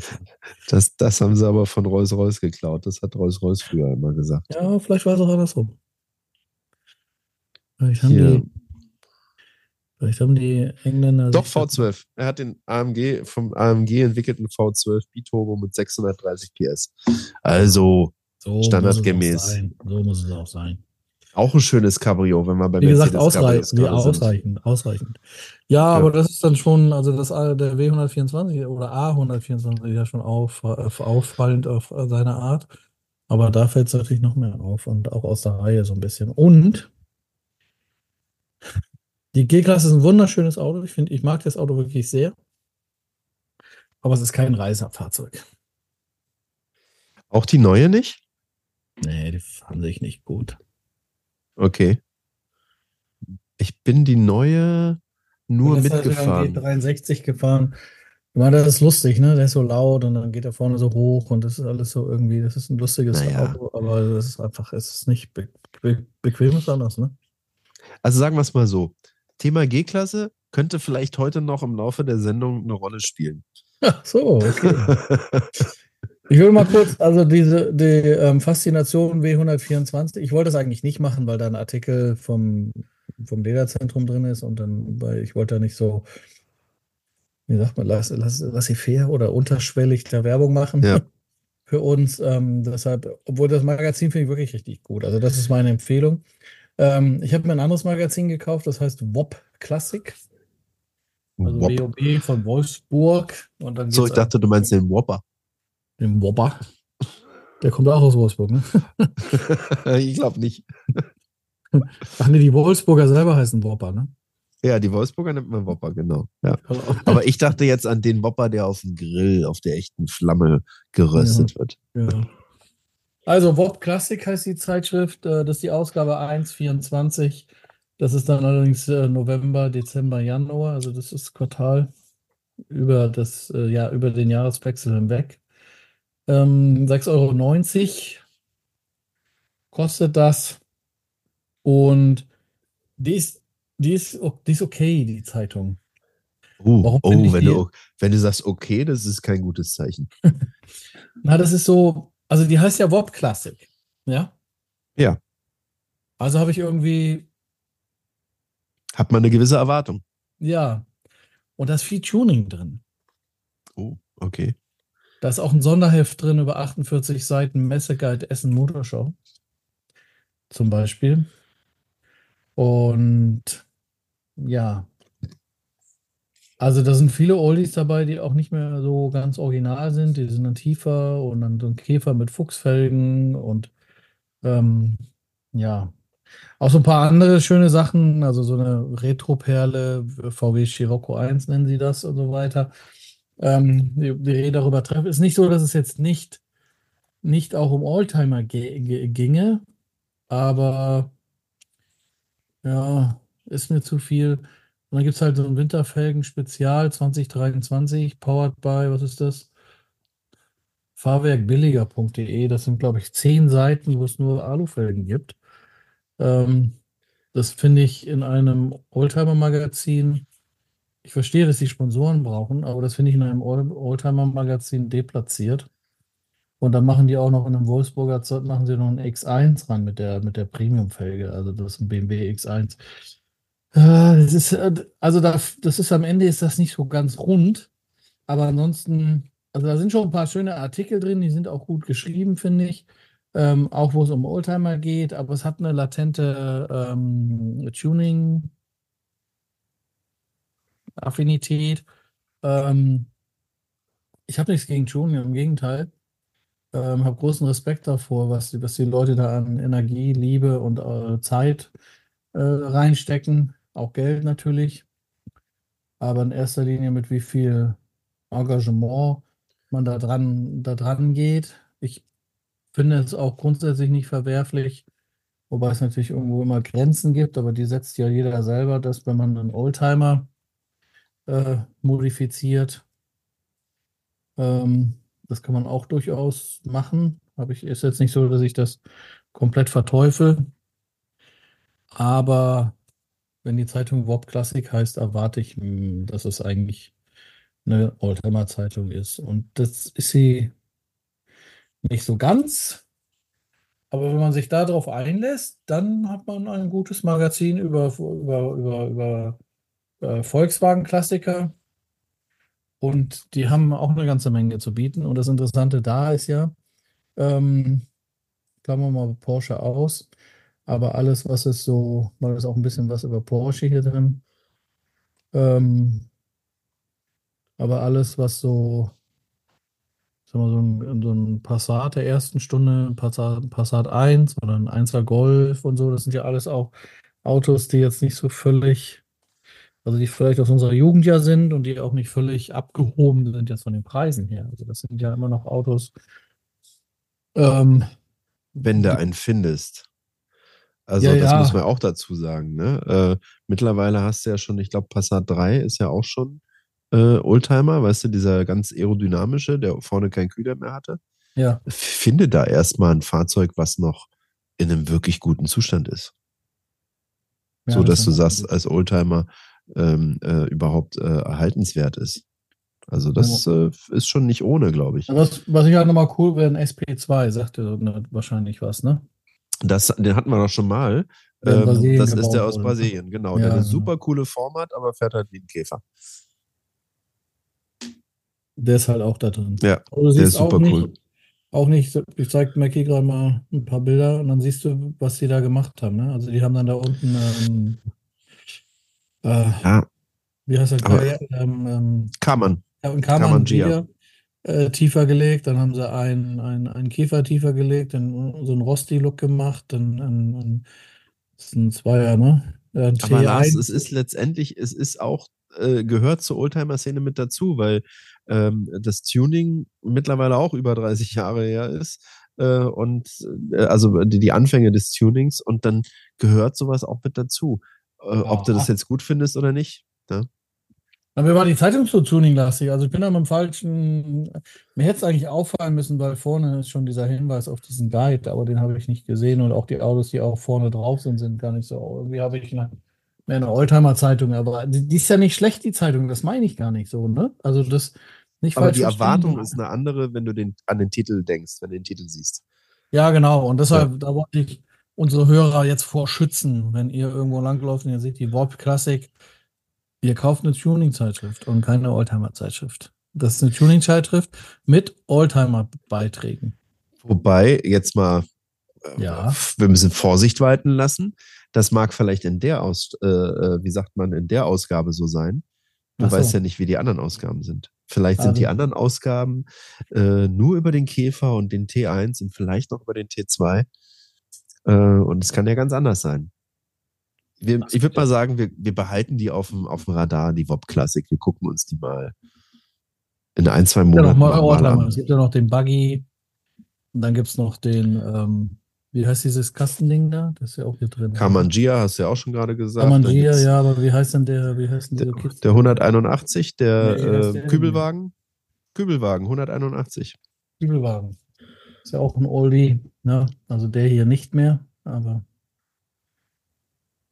Das, das haben sie aber von Rolls-Royce geklaut. Das hat Rolls-Royce früher immer gesagt. Ja, vielleicht war es auch andersrum. Vielleicht haben Hier. die, vielleicht haben die Engländer. Doch, sich- V12. Er hat den AMG vom AMG entwickelten V12 Biturbo mit 630 PS. Also so standardgemäß. Muss. So muss es auch sein. Auch ein schönes Cabrio, wenn man bei Wie gesagt, Mercedes Cabrios ausreichend, ja, sind. ausreichend, ausreichend. Ja, aber das ist dann schon, also das A- der W124 oder A124 ist ja schon auf, auf, auffallend auf seine Art. Aber da fällt es natürlich noch mehr auf und auch aus der Reihe so ein bisschen. Und die G-Klasse ist ein wunderschönes Auto. Ich finde, ich mag das Auto wirklich sehr. Aber es ist kein Reisefahrzeug. Auch die neue nicht? Nee, die fahren sich nicht gut. Okay. Ich bin die neue nur mitgefahren. G63 gefahren. Ich meine, das ist lustig, ne? Der ist so laut und dann geht er vorne so hoch und das ist alles so irgendwie, das ist ein lustiges Naja. Auto, aber das ist einfach, es ist nicht be be bequem ist anders, ne? Also sagen wir es mal so. Thema G-Klasse könnte vielleicht heute noch im Laufe der Sendung eine Rolle spielen. Ach so, okay. Ich will mal kurz, also diese die ähm, Faszination W124, ich wollte das eigentlich nicht machen, weil da ein Artikel vom, vom Lederzentrum drin ist und dann, weil ich wollte da nicht so, wie sagt man, lass, lass, lass fair oder unterschwellig da Werbung machen Ja. für uns. Ähm, deshalb, obwohl das Magazin finde ich wirklich richtig gut. Also das ist meine Empfehlung. Ähm, ich habe mir ein anderes Magazin gekauft, das heißt WOP Classic, also Wop. WOB von Wolfsburg. Und dann So, ich dachte, du meinst den Whopper. Den Wobber. Der kommt auch aus Wolfsburg, ne? ich glaube nicht. Ach nee, die Wolfsburger selber heißen Wobber, ne? Ja, die Wolfsburger nennt man Whopper, genau. Ja. Aber ich dachte jetzt an den Whopper, der auf dem Grill, auf der echten Flamme geröstet wird. ja. Also Wob Classic heißt die Zeitschrift. äh, Das ist die Ausgabe 1,24. Das ist dann allerdings äh, November, Dezember, Januar. Also das ist Quartal über das, äh, ja, über den Jahreswechsel hinweg. Ähm, 6,90 Euro kostet das. Und die ist, die ist, die ist okay, die Zeitung. Uh, Warum oh, wenn, die- du, wenn du sagst, okay, das ist kein gutes Zeichen. Na, das ist so, also die heißt ja Wob Classic, ja? Ja. Also habe ich irgendwie, Hat man eine gewisse Erwartung. ja, und da ist viel Tuning drin. Oh, okay. Da ist auch ein Sonderheft drin über 48 Seiten Messeguide Essen Motorshow. Zum Beispiel. Und ja. Also da sind viele Oldies dabei, die auch nicht mehr so ganz original sind. Die sind dann tiefer und dann so ein Käfer mit Fuchsfelgen und ähm, ja. Auch so ein paar andere schöne Sachen, also so eine Retro-Perle, VW Scirocco 1 nennen sie das und so weiter. Ähm, die, Rede darüber treffen. Ist nicht so, dass es jetzt nicht, nicht auch um ge ginge, aber ja, ist mir zu viel. Und dann gibt es halt so ein Winterfelgen-Spezial 2023, powered by, was ist das? Fahrwerkbilliger.de. Das sind, glaube ich, zehn Seiten, wo es nur Alufelgen gibt. Ähm, das finde ich in einem Oldtimer-Magazin. Ich verstehe, dass die Sponsoren brauchen, aber das finde ich in einem Old- Oldtimer-Magazin deplatziert. Und dann machen die auch noch in einem Wolfsburger Zott machen sie noch einen X1 ran mit der, mit der Premium-Felge. Also das ist ein BMW X1. Äh, Das ist, äh, also da, das ist am Ende ist das nicht so ganz rund. Aber ansonsten, also da sind schon ein paar schöne Artikel drin, die sind auch gut geschrieben, finde ich. Ähm, auch wo es um Oldtimer geht, aber es hat eine latente ähm, Tuning. Affinität. Ähm, ich habe nichts gegen Tuning, im Gegenteil. Ähm, habe großen Respekt davor, was die, was die Leute da an Energie, Liebe und äh, Zeit äh, reinstecken. auch Geld natürlich, aber in erster Linie mit wie viel Engagement man da dran, da dran geht. Ich finde es auch grundsätzlich nicht verwerflich, wobei es natürlich irgendwo immer Grenzen gibt, aber die setzt ja jeder selber, dass wenn man einen Oldtimer äh, modifiziert, ähm, das kann man auch durchaus machen. Habe ich, ist jetzt nicht so, dass ich das komplett verteufel. Aber wenn die Zeitung Wob Classic heißt, erwarte ich, hm, dass es eigentlich eine Oldtimer-Zeitung ist. Und das ist sie nicht so ganz. Aber wenn man sich darauf einlässt, dann hat man ein gutes Magazin über, über, über, über äh, Volkswagen-Klassiker. Und die haben auch eine ganze Menge zu bieten. Und das Interessante da ist ja, ähm, klammern wir mal Porsche aus, aber alles, was ist so, mal ist auch ein bisschen was über Porsche hier drin. Ähm, aber alles, was so, sagen wir, so ein, so ein Passat der ersten Stunde, Passat, Passat 1 oder ein 1er Golf und so, das sind ja alles auch Autos, die jetzt nicht so völlig, also die vielleicht aus unserer Jugend ja sind und die auch nicht völlig abgehoben sind jetzt von den Preisen her. Also das sind ja immer noch Autos. Ähm, Wenn du einen findest. Also Ja, das ja. muss man auch dazu sagen. Ne? Äh, mittlerweile hast du ja schon, ich glaube, Passat 3 ist ja auch schon äh, Oldtimer, weißt du, dieser ganz aerodynamische, der vorne kein Kühler mehr hatte. Ja, Finde da erstmal ein Fahrzeug, was noch in einem wirklich guten Zustand ist. ja, so dass das du sagst, als Oldtimer ähm, äh, überhaupt äh, erhaltenswert ist. Also das äh, ist schon nicht ohne, glaube ich. Was, was ich halt nochmal cool wäre, ein SP2, sagte ne, wahrscheinlich was, ne? Das, den hatten wir doch schon mal. Ähm, das ist der aus. Brasilien, genau. Ja, der eine genau. super coole Form hat, aber fährt halt wie ein Käfer. Der ist halt auch da drin. Ja, du der ist super auch nicht, cool. Auch nicht, ich zeig Mackie gerade mal ein paar Bilder und dann siehst du, was die da gemacht haben. Ne? Also die haben dann da unten, ähm, äh, Ja, wie heißt der Aber-? Ähm, ähm, kann man. ja, man Kammerngier Gia. äh, tiefer gelegt, dann haben sie einen, einen, einen Käfer tiefer gelegt, dann so einen Rosti-Look gemacht, dann ein, ein, das ist ein Zweier, ne? Ein Aber Lars, T1. es ist letztendlich, es ist auch, äh, gehört zur Oldtimer-Szene mit dazu, weil ähm, das Tuning mittlerweile auch über 30 Jahre her ist. Äh, und äh, also die Anfänge des Tunings und dann gehört sowas auch mit dazu. Äh, Ob du Ja. das jetzt gut findest oder nicht. Ne? Na, mir war die Zeitung so tuninglastig. Also ich bin da mit dem falschen. Mir hätte es eigentlich auffallen müssen, weil vorne ist schon dieser Hinweis auf diesen Guide, aber den habe ich nicht gesehen und auch die Autos, die auch vorne drauf sind, sind gar nicht so. Irgendwie habe ich eine, mehr eine Oldtimer-Zeitung, aber die, die ist ja nicht schlecht, die Zeitung, das meine ich gar nicht so, ne? Also das nicht Aber die verstehen. Erwartung ist eine andere, wenn du den, an den Titel denkst, wenn du den Titel siehst. Ja, genau. Und deshalb, da wollte ich unsere Hörer jetzt vor schützen, wenn ihr irgendwo langläuft und ihr seht die Warp Classic, ihr kauft eine Tuning-Zeitschrift und keine Oldtimer-Zeitschrift. Das ist eine Tuning-Zeitschrift mit Oldtimer-Beiträgen. Wobei, jetzt mal, äh, Ja. wir müssen Vorsicht walten lassen. Das mag vielleicht in der Aus, äh, äh, wie sagt man, in der Ausgabe so sein. Du so. weißt ja nicht, wie die anderen Ausgaben sind. Vielleicht sind Also- die anderen Ausgaben äh, nur über den Käfer und den T1 und vielleicht noch über den T2. Äh, und es kann ja ganz anders sein. Wir, ich würde ja. mal sagen, wir, wir behalten die auf dem, auf dem Radar, die Wob Classic. Wir gucken uns die mal in ein, zwei Ja, noch Monaten mal mal, Oldtimer. an. Es gibt ja noch den Buggy und dann gibt es noch den, ähm, wie heißt dieses Kastending da? Das ist ja auch hier drin. Kamangia hast du ja auch schon gerade gesagt. Kamangia, ja, aber wie heißt denn der, wie heißt denn Der, Kids? der 181, der Nee, der äh, denn? Kübelwagen. Kübelwagen, 181. Kübelwagen. Ist ja auch ein Oldie, ne? Also der hier nicht mehr, aber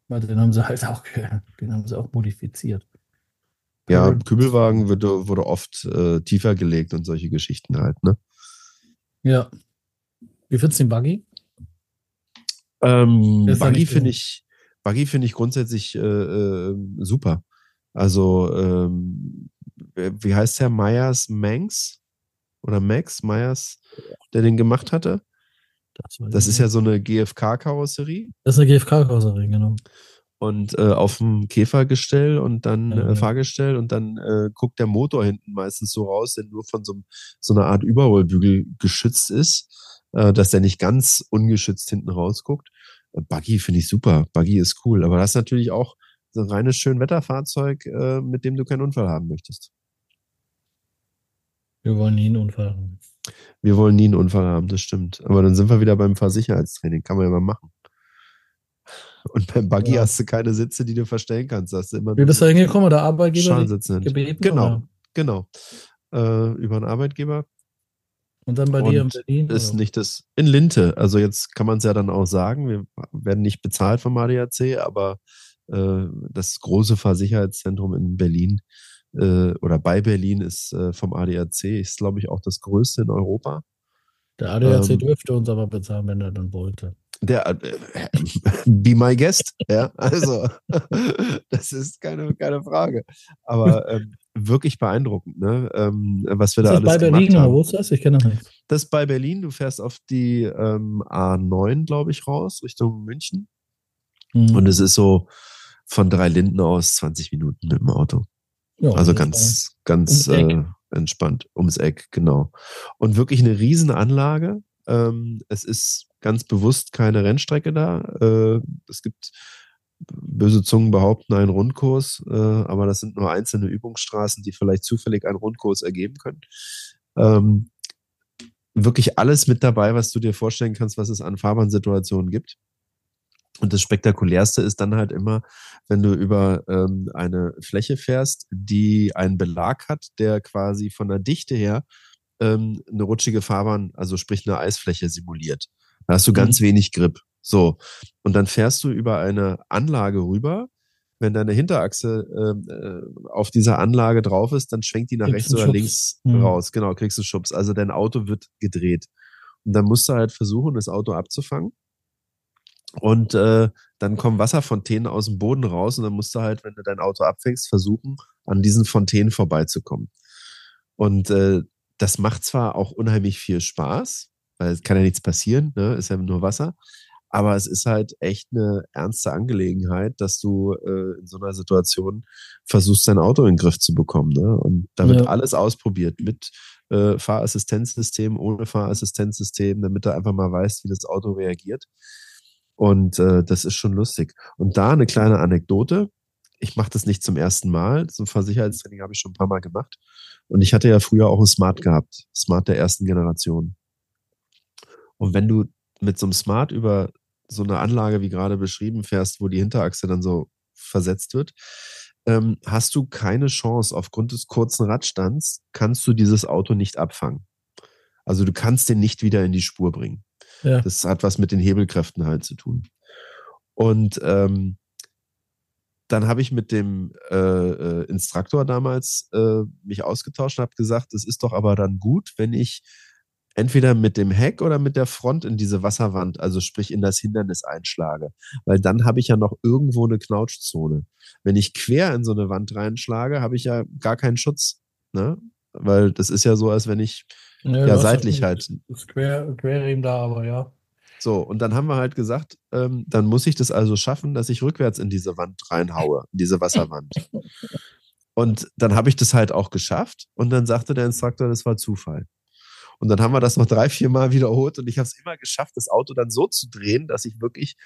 warte, den haben sie halt auch, den haben sie auch modifiziert. Ja. Kübelwagen wurde, wurde oft äh, tiefer gelegt und solche Geschichten halt, ne? Ja. Wie findest du den Buggy? Ähm, Buggy finde ich, Buggy finde ich grundsätzlich äh, äh, super. Also, ähm, wie heißt der? Myers Manx? Oder Max Myers, der den gemacht hatte? Das ich ist ja so eine GFK-Karosserie. Das ist eine GFK-Karosserie, genau. und äh, auf dem Käfergestell und dann Ja, äh. Fahrgestell und dann äh, guckt der Motor hinten meistens so raus, der nur von so, so einer Art Überholbügel geschützt ist, äh, dass der nicht ganz ungeschützt hinten rausguckt. Äh, Buggy finde ich super, Buggy ist cool, aber das ist natürlich auch so ein reines Schönwetterfahrzeug, äh, mit dem du keinen Unfall haben möchtest. Wir wollen nie einen Unfall haben. Wir wollen nie einen Unfall haben, das stimmt. Aber dann sind wir wieder beim Fahrsicherheitstraining. Kann man ja mal machen. Und beim Buggy ja. hast du keine Sitze, die du verstellen kannst. Hast du immer Wie bist du hingekommen? Der Arbeitgeber gebeten? Genau, oder? genau. Äh, über einen Arbeitgeber. Und dann bei Und dir in Berlin? Ist oder? nicht das. In Linte. Also jetzt kann man es ja dann auch sagen. Wir werden nicht bezahlt vom ADAC, aber äh, das große Fahrsicherheitszentrum in Berlin äh, oder bei Berlin ist äh, vom ADAC, ist glaube ich auch das größte in Europa. Der ADAC ähm, dürfte uns aber bezahlen, wenn er dann wollte. Der, äh, be my guest, ja, also das ist keine, keine Frage. Aber ähm, wirklich beeindruckend, ne? Ähm, was wir ist da alles bei gemacht Berlin, haben. Wo ist das? Ich kenne das nicht. Das ist bei Berlin. Du fährst auf die ähm, A9, glaube ich, raus Richtung München. Mhm. Und es ist so von drei Linden aus 20 Minuten mit dem Auto. Ja, also ganz, ganz äh, entspannt ums Eck, genau. Und wirklich eine Riesenanlage. Ähm, es ist ganz bewusst keine Rennstrecke da. Äh, es gibt böse Zungen behaupten einen Rundkurs, äh, aber das sind nur einzelne Übungsstraßen, die vielleicht zufällig einen Rundkurs ergeben können. Ähm, wirklich alles mit dabei, was du dir vorstellen kannst, was es an Fahrbahnsituationen gibt. Und das Spektakulärste ist dann halt immer, wenn du über ähm, eine Fläche fährst, die einen Belag hat, der quasi von der Dichte her ähm, eine rutschige Fahrbahn, also sprich eine Eisfläche simuliert. Da hast du ganz mhm. wenig Grip. So. Und dann fährst du über eine Anlage rüber. Wenn deine Hinterachse ähm, äh, auf dieser Anlage drauf ist, dann schwenkt die nach kriegst rechts oder Schubs. links mhm. raus. Genau, kriegst du Schubs. Also dein Auto wird gedreht. Und dann musst du halt versuchen, das Auto abzufangen. Und äh, dann kommen Wasserfontänen aus dem Boden raus und dann musst du halt, wenn du dein Auto abfängst, versuchen, an diesen Fontänen vorbeizukommen. Und äh, das macht zwar auch unheimlich viel Spaß, weil es kann ja nichts passieren, ne? ist ja nur Wasser. Aber es ist halt echt eine ernste Angelegenheit, dass du äh, in so einer Situation versuchst, dein Auto in den Griff zu bekommen. Ne? Und da wird ja. alles ausprobiert mit äh, Fahrassistenzsystem, ohne Fahrassistenzsystem, damit du einfach mal weißt, wie das Auto reagiert. Und äh, das ist schon lustig. Und da eine kleine Anekdote. Ich mache das nicht zum ersten Mal. Ein Versicherheitstraining habe ich schon ein paar Mal gemacht. Und ich hatte ja früher auch ein Smart gehabt. Smart der ersten Generation. Und wenn du mit so einem Smart über so eine Anlage wie gerade beschrieben fährst, wo die Hinterachse dann so versetzt wird, ähm, hast du keine Chance. Aufgrund des kurzen Radstands kannst du dieses Auto nicht abfangen. Also du kannst den nicht wieder in die Spur bringen. Ja. Das hat was mit den Hebelkräften halt zu tun. Und ähm, dann habe ich mit dem äh, äh, Instruktor damals äh, mich ausgetauscht und habe gesagt, es ist doch aber dann gut, wenn ich entweder mit dem Heck oder mit der Front in diese Wasserwand, also sprich in das Hindernis einschlage. Weil dann habe ich ja noch irgendwo eine Knautschzone. Wenn ich quer in so eine Wand reinschlage, habe ich ja gar keinen Schutz. Ne? Weil das ist ja so, als wenn ich ja, ja seitlich halt. Ist quer, quer eben da, aber ja. So, und dann haben wir halt gesagt, ähm, dann muss ich das also schaffen, dass ich rückwärts in diese Wand reinhaue, in diese Wasserwand. Und dann habe ich das halt auch geschafft und dann sagte der Instruktor, das war Zufall. Und dann haben wir das noch drei, vier Mal wiederholt und ich habe es immer geschafft, das Auto dann so zu drehen, dass ich wirklich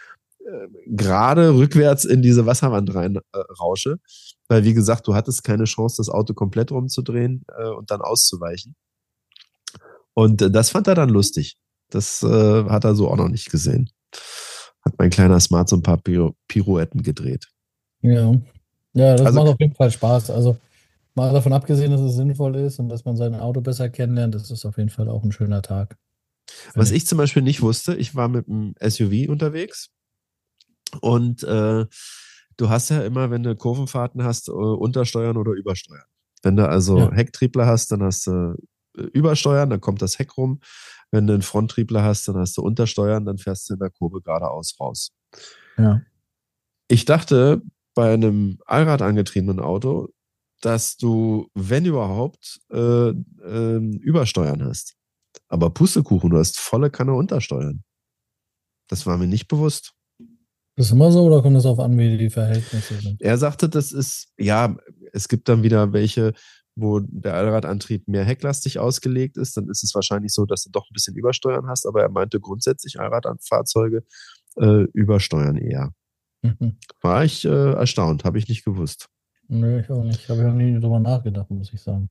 gerade rückwärts in diese Wasserwand rein äh, rausche. Weil, wie gesagt, du hattest keine Chance, das Auto komplett rumzudrehen äh, und dann auszuweichen. Und äh, das fand er dann lustig. Das äh, hat er so auch noch nicht gesehen. Hat mein kleiner Smart so ein paar Piro Pirouetten gedreht. Ja. Ja, das also, macht auf jeden Fall Spaß. Also mal davon abgesehen, dass es sinnvoll ist und dass man sein Auto besser kennenlernt, das ist auf jeden Fall auch ein schöner Tag. Was ich zum Beispiel nicht wusste, ich war mit einem SUV unterwegs und äh, du hast ja immer, wenn du Kurvenfahrten hast, uh, untersteuern oder übersteuern. Wenn du also ja. Hecktriebler hast, dann hast du äh, übersteuern, dann kommt das Heck rum. Wenn du einen Fronttriebler hast, dann hast du untersteuern, dann fährst du in der Kurve geradeaus raus. Ja. Ich dachte, bei einem Allrad angetriebenen Auto, dass du, wenn überhaupt, äh, äh, übersteuern hast. Aber Pustekuchen, du hast volle Kanne untersteuern. Das war mir nicht bewusst. Das ist immer so oder kommt es auf an, wie die Verhältnisse sind? Er sagte, das ist, ja, es gibt dann wieder welche, wo der Allradantrieb mehr hecklastig ausgelegt ist, dann ist es wahrscheinlich so, dass du doch ein bisschen Übersteuern hast, aber er meinte grundsätzlich Allradfahrzeuge äh, übersteuern eher. Mhm. War ich äh, erstaunt, habe ich nicht gewusst. Nö, ich auch nicht. Habe ich noch nie drüber nachgedacht, muss ich sagen.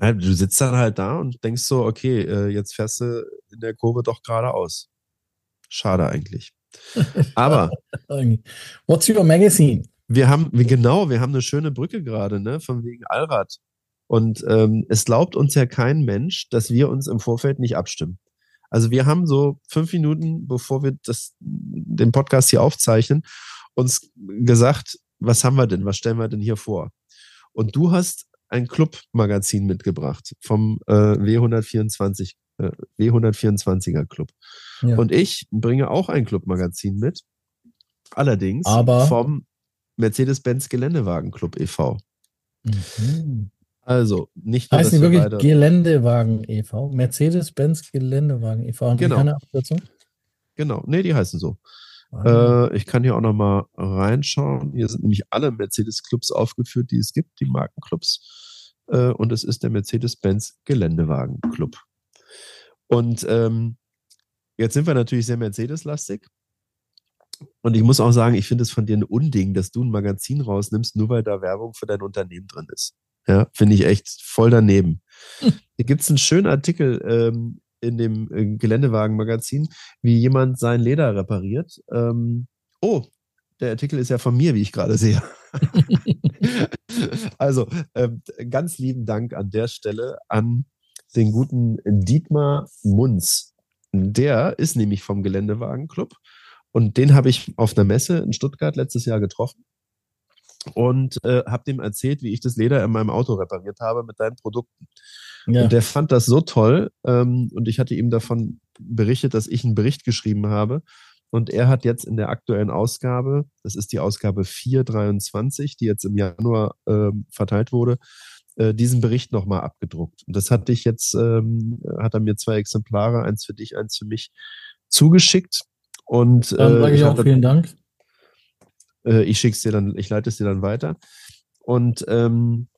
Ja, du sitzt dann halt da und denkst so, okay, äh, jetzt fährst du in der Kurve doch geradeaus. Schade eigentlich. Aber What's your magazine? wir haben, genau, wir haben eine schöne Brücke gerade, ne, von wegen Allrad. Und ähm, es glaubt uns ja kein Mensch, dass wir uns im Vorfeld nicht abstimmen. Also wir haben so fünf Minuten, bevor wir das, den Podcast hier aufzeichnen, uns gesagt, was haben wir denn, was stellen wir denn hier vor? Und du hast ein Club-Magazin mitgebracht vom äh, W124, äh, W124er Club. Ja. Und ich bringe auch ein Club-Magazin mit, allerdings Aber- vom Mercedes-Benz Geländewagen Club e.V. Mhm. Also nicht nur, Heißt die wir wirklich Geländewagen e.V.? Mercedes-Benz Geländewagen e.V. Haben Genau. keine Abkürzung? genau, nee, die heißen so. Ah. Äh, ich kann hier auch noch mal reinschauen. Hier sind nämlich alle Mercedes-Clubs aufgeführt, die es gibt, die Markenclubs. Äh, und es ist der Mercedes-Benz Geländewagen-Club. Und ähm, jetzt sind wir natürlich sehr Mercedes-lastig. Und ich muss auch sagen, ich finde es von dir ein Unding, dass du ein Magazin rausnimmst, nur weil da Werbung für dein Unternehmen drin ist. Ja, finde ich echt voll daneben. Hier gibt es einen schönen Artikel ähm, in dem äh, Geländewagen-Magazin, wie jemand sein Leder repariert. Ähm, oh, der Artikel ist ja von mir, wie ich gerade sehe. also, ähm, ganz lieben Dank an der Stelle an den guten Dietmar Munz. Der ist nämlich vom Geländewagenclub und den habe ich auf einer Messe in Stuttgart letztes Jahr getroffen und äh, habe dem erzählt, wie ich das Leder in meinem Auto repariert habe mit deinen Produkten. ja. Und der fand das so toll. Ähm, und ich hatte ihm davon berichtet, dass ich einen Bericht geschrieben habe. Und er hat jetzt in der aktuellen Ausgabe, das ist die Ausgabe 423, die jetzt im Januar ähm, verteilt wurde, äh, diesen Bericht nochmal abgedruckt. Und das hatte ich jetzt, ähm, hat er mir zwei Exemplare, eins für dich, eins für mich, zugeschickt. Und Dann äh, sage ich auch vielen Dank. äh, ich schick's dir dann, ich leite es dir dann weiter. Und ähm,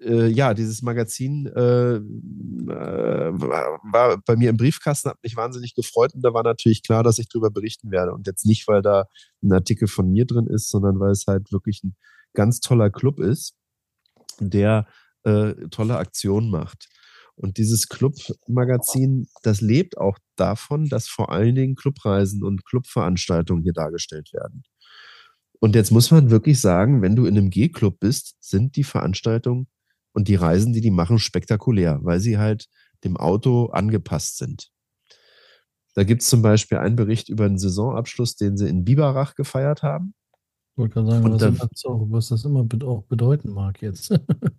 äh, ja, dieses Magazin äh, äh, war, war bei mir im Briefkasten, hat mich wahnsinnig gefreut und da war natürlich klar, dass ich darüber berichten werde. Und jetzt nicht, weil da ein Artikel von mir drin ist, sondern weil es halt wirklich ein ganz toller Club ist, der äh, tolle Aktionen macht. Und dieses Club-Magazin, das lebt auch davon, dass vor allen Dingen Clubreisen und Clubveranstaltungen hier dargestellt werden. Und jetzt muss man wirklich sagen, wenn du in einem G-Club bist, sind die Veranstaltungen und die Reisen, die die machen, spektakulär, weil sie halt dem Auto angepasst sind. Da gibt es zum Beispiel einen Bericht über einen Saisonabschluss, den sie in Biberach gefeiert haben. Ich wollte gerade sagen, Und was, dann- das auch, was das immer auch bedeuten mag jetzt.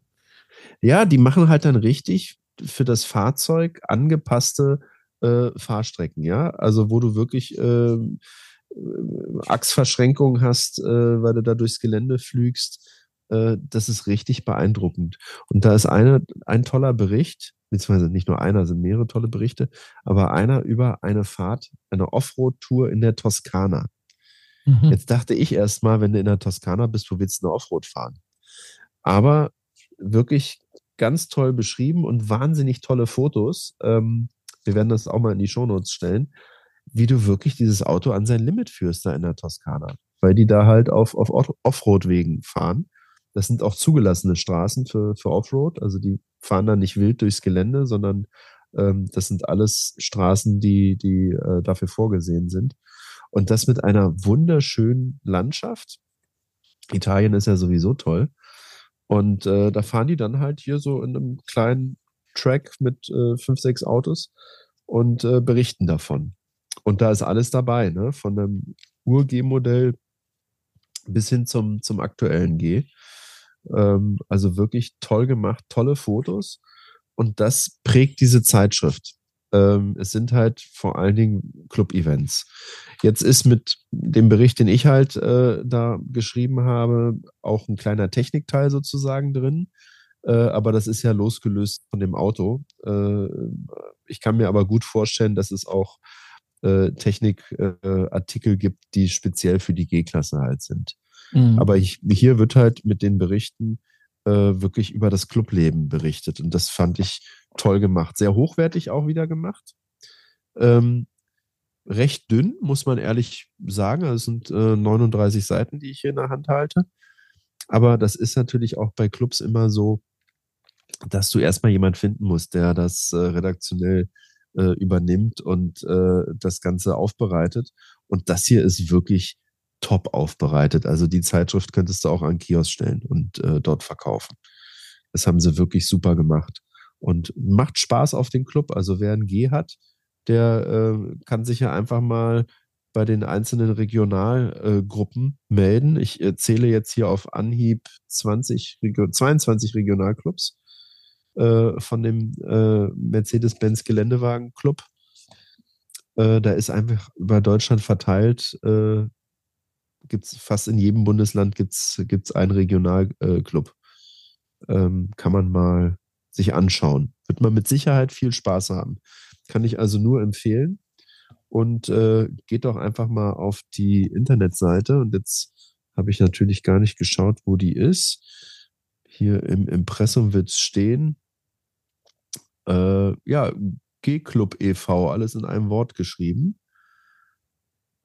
Ja, die machen halt dann richtig für das Fahrzeug angepasste äh, Fahrstrecken, ja. Also wo du wirklich ähm, äh, Achsverschränkungen hast, äh, weil du da durchs Gelände flügst. Äh, das ist richtig beeindruckend. Und da ist eine, ein toller Bericht, beziehungsweise nicht nur einer, sind mehrere tolle Berichte, aber einer über eine Fahrt, eine Offroad-Tour in der Toskana. Mhm. Jetzt dachte ich erst mal, wenn du in der Toskana bist, wo willst du eine Offroad fahren? Aber wirklich ganz toll beschrieben und wahnsinnig tolle Fotos. Ähm, wir werden das auch mal in die Shownotes stellen, wie du wirklich dieses Auto an sein Limit führst da in der Toskana. Weil die da halt auf, auf Off- Offroad-Wegen fahren. Das sind auch zugelassene Straßen für, für Offroad. Also die fahren da nicht wild durchs Gelände, sondern ähm, das sind alles Straßen, die, die äh, dafür vorgesehen sind. Und das mit einer wunderschönen Landschaft. Italien ist ja sowieso toll. Und äh, da fahren die dann halt hier so in einem kleinen Track mit äh, fünf, sechs Autos und äh, berichten davon. Und da ist alles dabei, ne? Von einem Ur-G-Modell bis hin zum, zum aktuellen G. Ähm, also wirklich toll gemacht, tolle Fotos. Und das prägt diese Zeitschrift. Ähm, es sind halt vor allen Dingen Club-Events. Jetzt ist mit dem Bericht, den ich halt äh, da geschrieben habe, auch ein kleiner Technikteil sozusagen drin. Äh, aber das ist ja losgelöst von dem Auto. Äh, ich kann mir aber gut vorstellen, dass es auch äh, Technikartikel gibt, die speziell für die G-Klasse halt sind. Mhm. Aber ich, hier wird halt mit den Berichten äh, wirklich über das Clubleben berichtet. Und das fand ich toll gemacht. Sehr hochwertig auch wieder gemacht. Ähm, recht dünn, muss man ehrlich sagen. Also es sind äh, 39 Seiten, die ich hier in der Hand halte. Aber das ist natürlich auch bei Clubs immer so, dass du erstmal jemand finden musst, der das äh, redaktionell äh, übernimmt und äh, das Ganze aufbereitet. Und das hier ist wirklich top aufbereitet. Also die Zeitschrift könntest du auch an Kiosk stellen und äh, dort verkaufen. Das haben sie wirklich super gemacht. Und macht Spaß auf den Club. Also wer ein G hat, der äh, kann sich ja einfach mal bei den einzelnen Regionalgruppen äh, melden. Ich äh, zähle jetzt hier auf Anhieb 20, 22 Regionalclubs äh, von dem äh, Mercedes-Benz Geländewagen Club. Äh, da ist einfach über Deutschland verteilt, äh, gibt es fast in jedem Bundesland gibt's, gibt's einen Regionalclub. Ähm, kann man mal sich anschauen. Wird man mit Sicherheit viel Spaß haben. Kann ich also nur empfehlen. Und äh, geht doch einfach mal auf die Internetseite. Und jetzt habe ich natürlich gar nicht geschaut, wo die ist. Hier im Impressum wird es stehen. Äh, ja, G-Club e.V., alles in einem Wort geschrieben.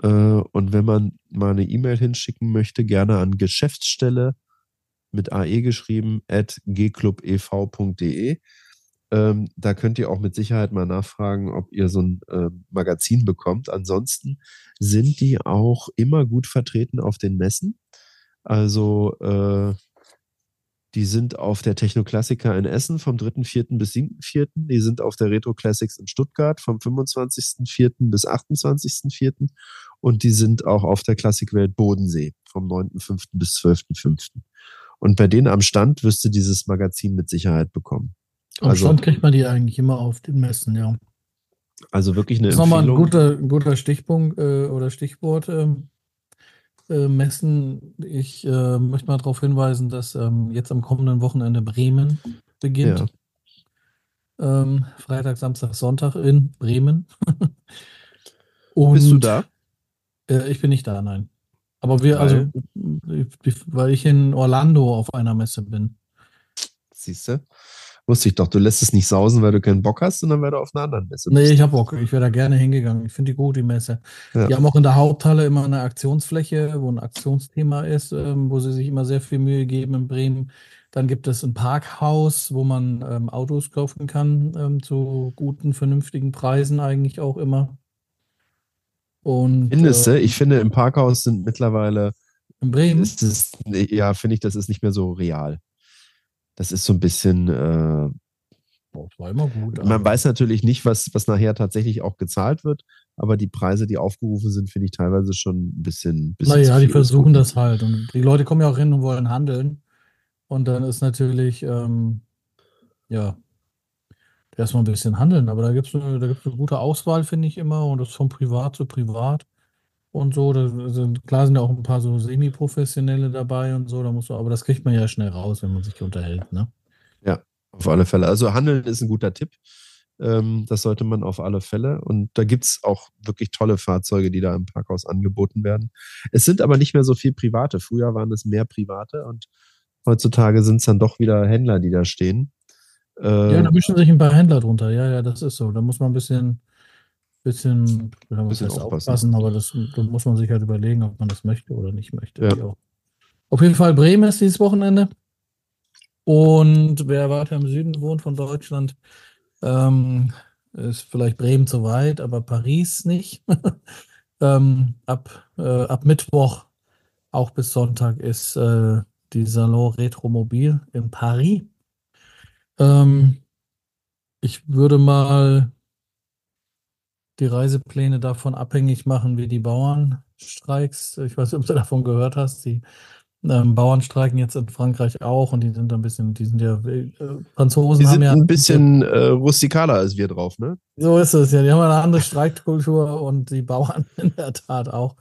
Äh, und wenn man mal eine E-Mail hinschicken möchte, gerne an Geschäftsstelle mit AE geschrieben, at gclubev.de. Ähm, da könnt ihr auch mit Sicherheit mal nachfragen, ob ihr so ein äh, Magazin bekommt. Ansonsten sind die auch immer gut vertreten auf den Messen. Also äh, die sind auf der Technoklassiker in Essen vom 3.4. bis 7.4. Die sind auf der Retro Classics in Stuttgart vom 25.4. bis 28.4. Und die sind auch auf der Klassikwelt Bodensee vom 9.5. bis 12.5. Und bei denen am Stand wirst du dieses Magazin mit Sicherheit bekommen. Am also, Stand kriegt man die eigentlich immer auf den Messen, ja. Also wirklich eine das ist Empfehlung. nochmal ein guter, guter Stichpunkt äh, oder Stichwort. Äh, äh, Messen. Ich äh, möchte mal darauf hinweisen, dass ähm, jetzt am kommenden Wochenende Bremen beginnt. Ja. Ähm, Freitag, Samstag, Sonntag in Bremen. Und, Bist du da? Äh, ich bin nicht da, nein. Aber wir, also, weil? also, weil ich in Orlando auf einer Messe bin. Siehst du? Wusste ich doch, du lässt es nicht sausen, weil du keinen Bock hast, sondern weil du auf einer anderen Messe bist. Nee, ich habe Bock. Ich wäre da gerne hingegangen. Ich finde die gut, die Messe. Ja. Die haben auch in der Haupthalle immer eine Aktionsfläche, wo ein Aktionsthema ist, ähm, wo sie sich immer sehr viel Mühe geben in Bremen. Dann gibt es ein Parkhaus, wo man ähm, Autos kaufen kann, ähm, zu guten, vernünftigen Preisen eigentlich auch immer. Und, Findest? Äh, ich finde, im Parkhaus sind mittlerweile. In Bremen? Ist ja, finde ich, das ist nicht mehr so real. Das ist so ein bisschen. Äh, war immer gut. Man weiß natürlich nicht, was, was nachher tatsächlich auch gezahlt wird, aber die Preise, die aufgerufen sind, finde ich teilweise schon ein bisschen. bisschen naja, die versuchen das halt. Und die Leute kommen ja auch hin und wollen handeln. Und dann ist natürlich, ähm, ja, erstmal ein bisschen handeln. Aber da gibt es eine, da eine gute Auswahl, finde ich immer. Und das von privat zu privat und so. Da sind, klar sind ja auch ein paar so semi-professionelle dabei und so. Da muss man, aber das kriegt man ja schnell raus, wenn man sich unterhält, ne? Ja, auf alle Fälle. Also Handeln ist ein guter Tipp. Ähm, das sollte man auf alle Fälle. Und da gibt es auch wirklich tolle Fahrzeuge, die da im Parkhaus angeboten werden. Es sind aber nicht mehr so viel private. Früher waren es mehr private und heutzutage sind es dann doch wieder Händler, die da stehen. Äh, ja, da mischen sich ein paar Händler drunter. Ja, ja, das ist so. Da muss man ein bisschen, bisschen, bisschen aufpassen. aufpassen. aber das, da muss man sich halt überlegen, ob man das möchte oder nicht möchte. Ja. Auf jeden Fall Bremen ist dieses Wochenende. Und wer weiter im Süden wohnt von Deutschland, ähm, ist vielleicht Bremen zu weit, aber Paris nicht. ähm, ab, äh, ab Mittwoch, auch bis Sonntag, ist äh, die Salon Retromobil in Paris. Ähm, ich würde mal die Reisepläne davon abhängig machen, wie die Bauernstreiks. Ich weiß nicht, ob du davon gehört hast. Die ähm, Bauern streiken jetzt in Frankreich auch und die sind ein bisschen, die sind ja äh, Franzosen. Die sind ja ein bisschen äh, rustikaler als wir drauf, ne? So ist es ja. Die haben eine andere Streikkultur und die Bauern in der Tat auch.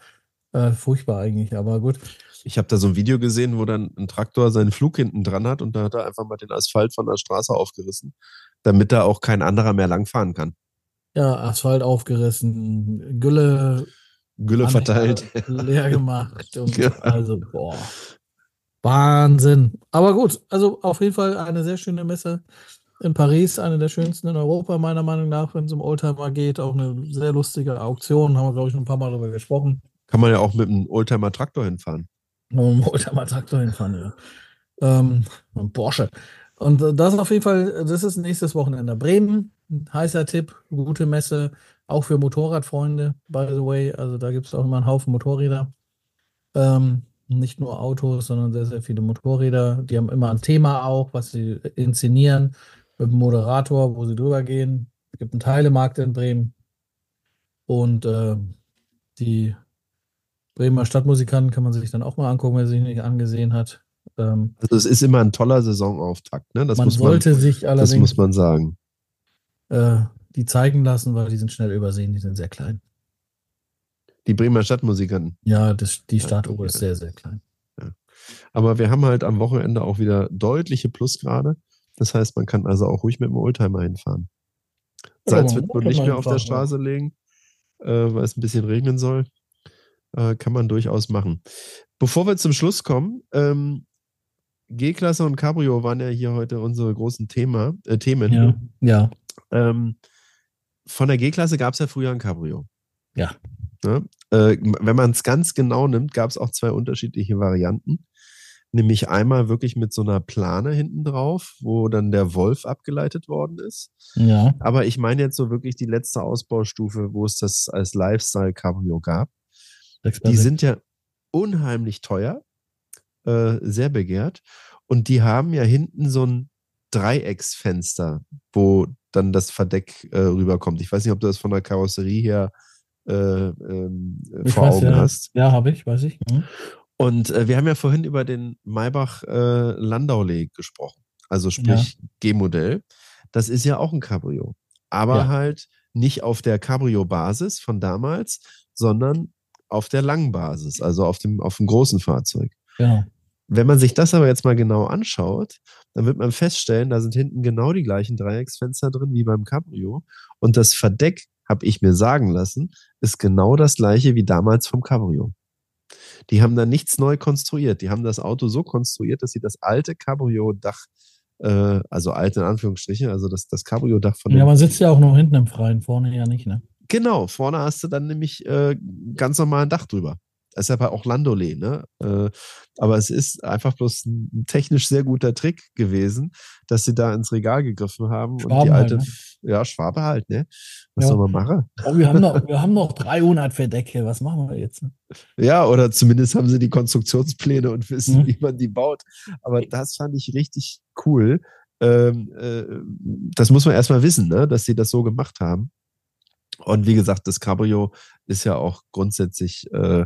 Äh, furchtbar eigentlich, aber gut. Ich habe da so ein Video gesehen, wo dann ein Traktor seinen Flug hinten dran hat und da hat er einfach mal den Asphalt von der Straße aufgerissen, damit da auch kein anderer mehr langfahren kann. Ja, Asphalt aufgerissen, Gülle, Gülle verteilt, leer gemacht und ja. also boah. Wahnsinn. Aber gut, also auf jeden Fall eine sehr schöne Messe. in Paris, eine der schönsten in Europa, meiner Meinung nach, wenn es um Oldtimer geht. Auch eine sehr lustige Auktion, haben wir, glaube ich, schon ein paar Mal darüber gesprochen. Kann man ja auch mit einem Oldtimer-Traktor hinfahren. Mit einem Oldtimer-Traktor hinfahren, ja. Ähm, Porsche. Und äh, das ist auf jeden Fall, das ist nächstes Wochenende. Bremen, heißer Tipp, gute Messe, auch für Motorradfreunde, by the way. Also da gibt es auch immer einen Haufen Motorräder. Ähm, nicht nur Autos, sondern sehr, sehr viele Motorräder. Die haben immer ein Thema auch, was sie inszenieren, mit einem Moderator, wo sie drüber gehen. Es gibt einen Teilemarkt in Bremen. Und äh, die Bremer Stadtmusikanten kann man sich dann auch mal angucken, wer sich nicht angesehen hat. Ähm, also es ist immer ein toller Saisonauftakt. Ne? Das man sollte man, sich allerdings. Das muss man sagen. Äh, die zeigen lassen, weil die sind schnell übersehen, die sind sehr klein. Die Bremer Stadtmusikanten. Ja, das, die Stadtuhr ja, ist sehr, sehr klein. Ja. Aber wir haben halt am Wochenende auch wieder deutliche Plusgrade. Das heißt, man kann also auch ruhig mit dem Oldtimer hinfahren. Salz wird wohl nicht mehr auf der Straße legen, äh, weil es ein bisschen regnen soll. Äh, kann man durchaus machen. Bevor wir zum Schluss kommen, ähm, G-Klasse und Cabrio waren ja hier heute unsere großen Thema, äh, Themen. Ja. ja. Ähm, von der G-Klasse gab es ja früher ein Cabrio. Ja. ja? Äh, wenn man es ganz genau nimmt, gab es auch zwei unterschiedliche Varianten. Nämlich einmal wirklich mit so einer Plane hinten drauf, wo dann der Wolf abgeleitet worden ist. Ja. Aber ich meine jetzt so wirklich die letzte Ausbaustufe, wo es das als Lifestyle-Cabrio gab. Die sind ja unheimlich teuer, äh, sehr begehrt. Und die haben ja hinten so ein Dreiecksfenster, wo dann das Verdeck äh, rüberkommt. Ich weiß nicht, ob du das von der Karosserie her äh, ähm, vor weiß, Augen ja. hast. Ja, habe ich, weiß ich. Mhm. Und äh, wir haben ja vorhin über den Maybach äh, Landaulee gesprochen, also sprich ja. G-Modell. Das ist ja auch ein Cabrio, aber ja. halt nicht auf der Cabrio-Basis von damals, sondern auf der langen Basis, also auf dem, auf dem großen Fahrzeug. Genau. Wenn man sich das aber jetzt mal genau anschaut, dann wird man feststellen, da sind hinten genau die gleichen Dreiecksfenster drin wie beim Cabrio. Und das Verdeck, habe ich mir sagen lassen, ist genau das gleiche wie damals vom Cabrio. Die haben da nichts neu konstruiert. Die haben das Auto so konstruiert, dass sie das alte Cabrio-Dach, äh, also alte in Anführungsstrichen, also das, das Cabrio-Dach von. Ja, man sitzt ja auch noch hinten im Freien, vorne ja nicht, ne? Genau, vorne hast du dann nämlich äh, ganz normal ein Dach drüber. Ist aber auch Landole, ne? Äh, aber es ist einfach bloß ein technisch sehr guter Trick gewesen, dass sie da ins Regal gegriffen haben Schwaben und die alte, halt, ne? ja, Schwabe halt, ne? Was ja. soll man machen? Oh, wir haben noch, wir haben noch 300 Verdecke, was machen wir jetzt? Ja, oder zumindest haben sie die Konstruktionspläne und wissen, mhm. wie man die baut. Aber das fand ich richtig cool. Ähm, äh, das muss man erstmal wissen, ne? dass sie das so gemacht haben. Und wie gesagt, das Cabrio ist ja auch grundsätzlich, äh,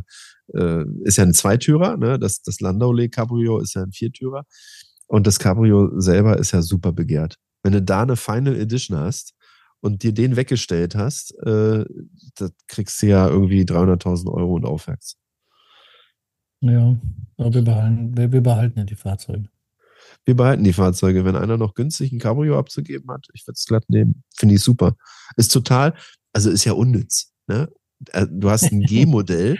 äh, ist ja ein Zweitürer, ne? Das, das Landaulet Cabrio ist ja ein Viertürer. Und das Cabrio selber ist ja super begehrt. Wenn du da eine Final Edition hast und dir den weggestellt hast, äh, da kriegst du ja irgendwie 300.000 Euro und aufwärts. Ja, aber wir behalten, wir, wir behalten ja die Fahrzeuge. Wir behalten die Fahrzeuge. Wenn einer noch günstig ein Cabrio abzugeben hat, ich würde es glatt nehmen. Finde ich super. Ist total, also ist ja unnütz. Ne? Äh, du hast ein G-Modell,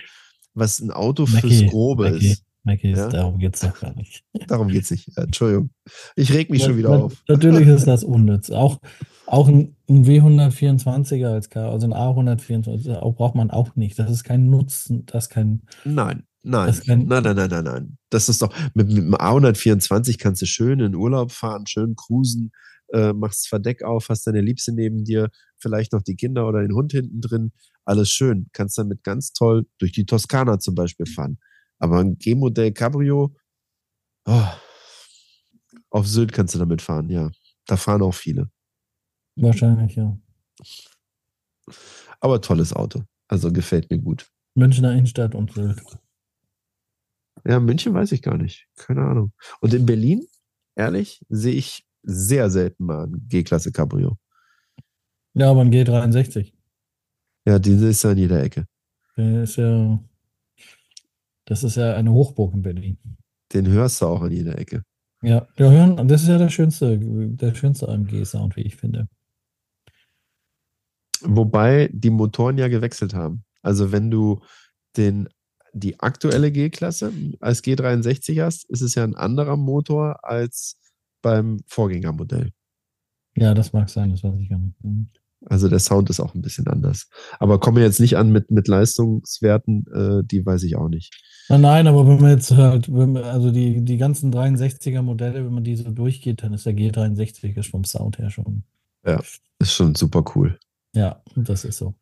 was ein Auto Mackie, fürs Grobe Mackie, ist. Mackie, ja? darum geht es doch gar nicht. Darum geht es nicht. Entschuldigung. Ich reg mich das, schon wieder das, auf. Natürlich ist das unnütz. Auch, auch ein, ein W124er als Car, also ein A124 auch braucht man auch nicht. Das ist kein Nutzen, das ist kein. Nein, nein, kein, nein, nein, nein, nein, nein. Das ist doch, mit, mit dem A124 kannst du schön in Urlaub fahren, schön cruisen, äh, machst Verdeck auf, hast deine Liebste neben dir, vielleicht noch die Kinder oder den Hund hinten drin. Alles schön. Kannst damit ganz toll durch die Toskana zum Beispiel fahren. Aber ein G-Modell Cabrio, oh, auf Sylt kannst du damit fahren, ja. Da fahren auch viele. Wahrscheinlich, ja. Aber tolles Auto. Also gefällt mir gut. Münchner Innenstadt und Sylt. Ja, München weiß ich gar nicht. Keine Ahnung. Und in Berlin, ehrlich, sehe ich sehr selten mal ein G-Klasse Cabrio. Ja, aber ein G63. Ja, diese ist ja in jeder Ecke. Der ist ja, das ist ja eine Hochburg in Berlin. Den hörst du auch in jeder Ecke. Ja, ja hören, das ist ja der schönste, der schönste AMG-Sound, wie ich finde. Wobei die Motoren ja gewechselt haben. Also wenn du den, die aktuelle G-Klasse als G63 hast, ist es ja ein anderer Motor als beim Vorgängermodell. Ja, das mag sein, das weiß ich gar nicht. Mhm. Also der Sound ist auch ein bisschen anders. Aber komme jetzt nicht an mit, mit Leistungswerten, äh, die weiß ich auch nicht. Nein, nein, aber wenn man jetzt halt, wenn man, also die, die ganzen 63er Modelle, wenn man die so durchgeht, dann ist der G63 ist vom Sound her schon. Ja, ist schon super cool. Ja, das ist so.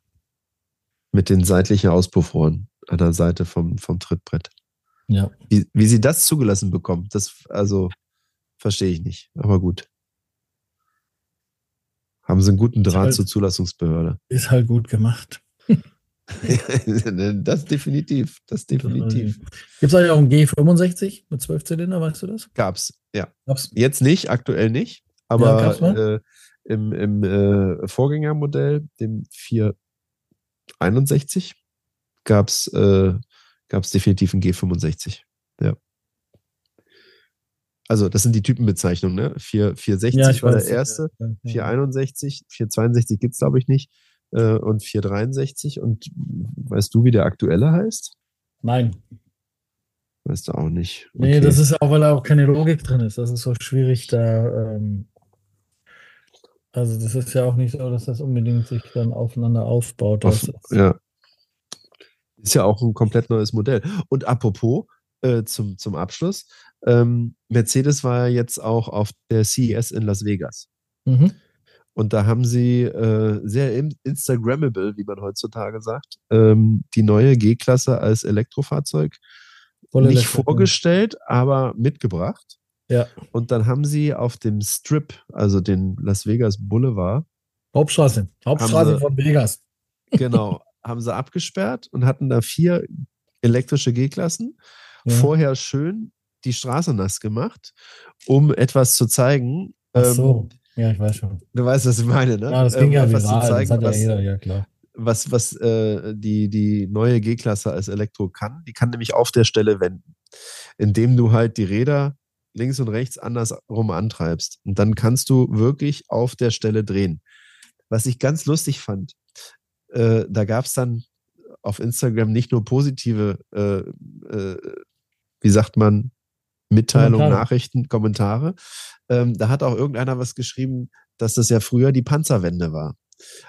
Mit den seitlichen Auspuffrohren an der Seite vom, vom Trittbrett. Ja. Wie, wie sie das zugelassen bekommen, das also verstehe ich nicht. Aber gut. Haben sie einen guten Draht halt, zur Zulassungsbehörde. Ist halt gut gemacht. das definitiv. Das definitiv. Gibt es eigentlich auch einen G65 mit 12 Zylinder, weißt du das? Gab's, ja. Gab's? Jetzt nicht, aktuell nicht. Aber Ja, äh, im, im äh, Vorgängermodell, dem 461, gab es äh, gab's definitiv einen G65. Ja. Also, das sind die Typenbezeichnungen, ne? 4, 460 Ja, war weiß, der erste, ja, ja, ja. 461, 462 gibt's glaube ich, nicht. Äh, und 463. Und weißt du, wie der aktuelle heißt? Nein. Weißt du auch nicht. Nee, Okay. das ist auch, weil da auch keine Logik drin ist. Das ist so schwierig da. Ähm, also, das ist ja auch nicht so, dass das unbedingt sich dann aufeinander aufbaut. Auf, ja. Ist ja auch ein komplett neues Modell. Und apropos, äh, zum, zum Abschluss, ähm, Mercedes war ja jetzt auch auf der CES in Las Vegas. mhm. Und da haben sie äh, sehr in- Instagrammable, wie man heutzutage sagt, ähm, die neue G-Klasse als Elektrofahrzeug Voll nicht Elektro- vorgestellt, aber mitgebracht. Ja. Und dann haben sie auf dem Strip, also den Las Vegas Boulevard, Hauptstraße. Hauptstraße sie- von Vegas. genau, haben sie abgesperrt und hatten da vier elektrische G-Klassen. Ja. Vorher schön die Straße nass gemacht, um etwas zu zeigen. Ach ähm, so. Ja, ich weiß schon. Du weißt, was ich meine, ne? Ja, das Ähm, ging ja etwas viral. zu zeigen, das hat ja was, jeder, ja klar. was, was äh, die, die neue G-Klasse als Elektro kann. Die kann nämlich auf der Stelle wenden, indem du halt die Räder links und rechts andersrum antreibst. Und dann kannst du wirklich auf der Stelle drehen. Was ich ganz lustig fand, äh, da gab es dann auf Instagram nicht nur positive, äh, äh, wie sagt man, Mitteilungen, Kommentare. Nachrichten, Kommentare. Ähm, da hat auch irgendeiner was geschrieben, dass das ja früher die Panzerwende war.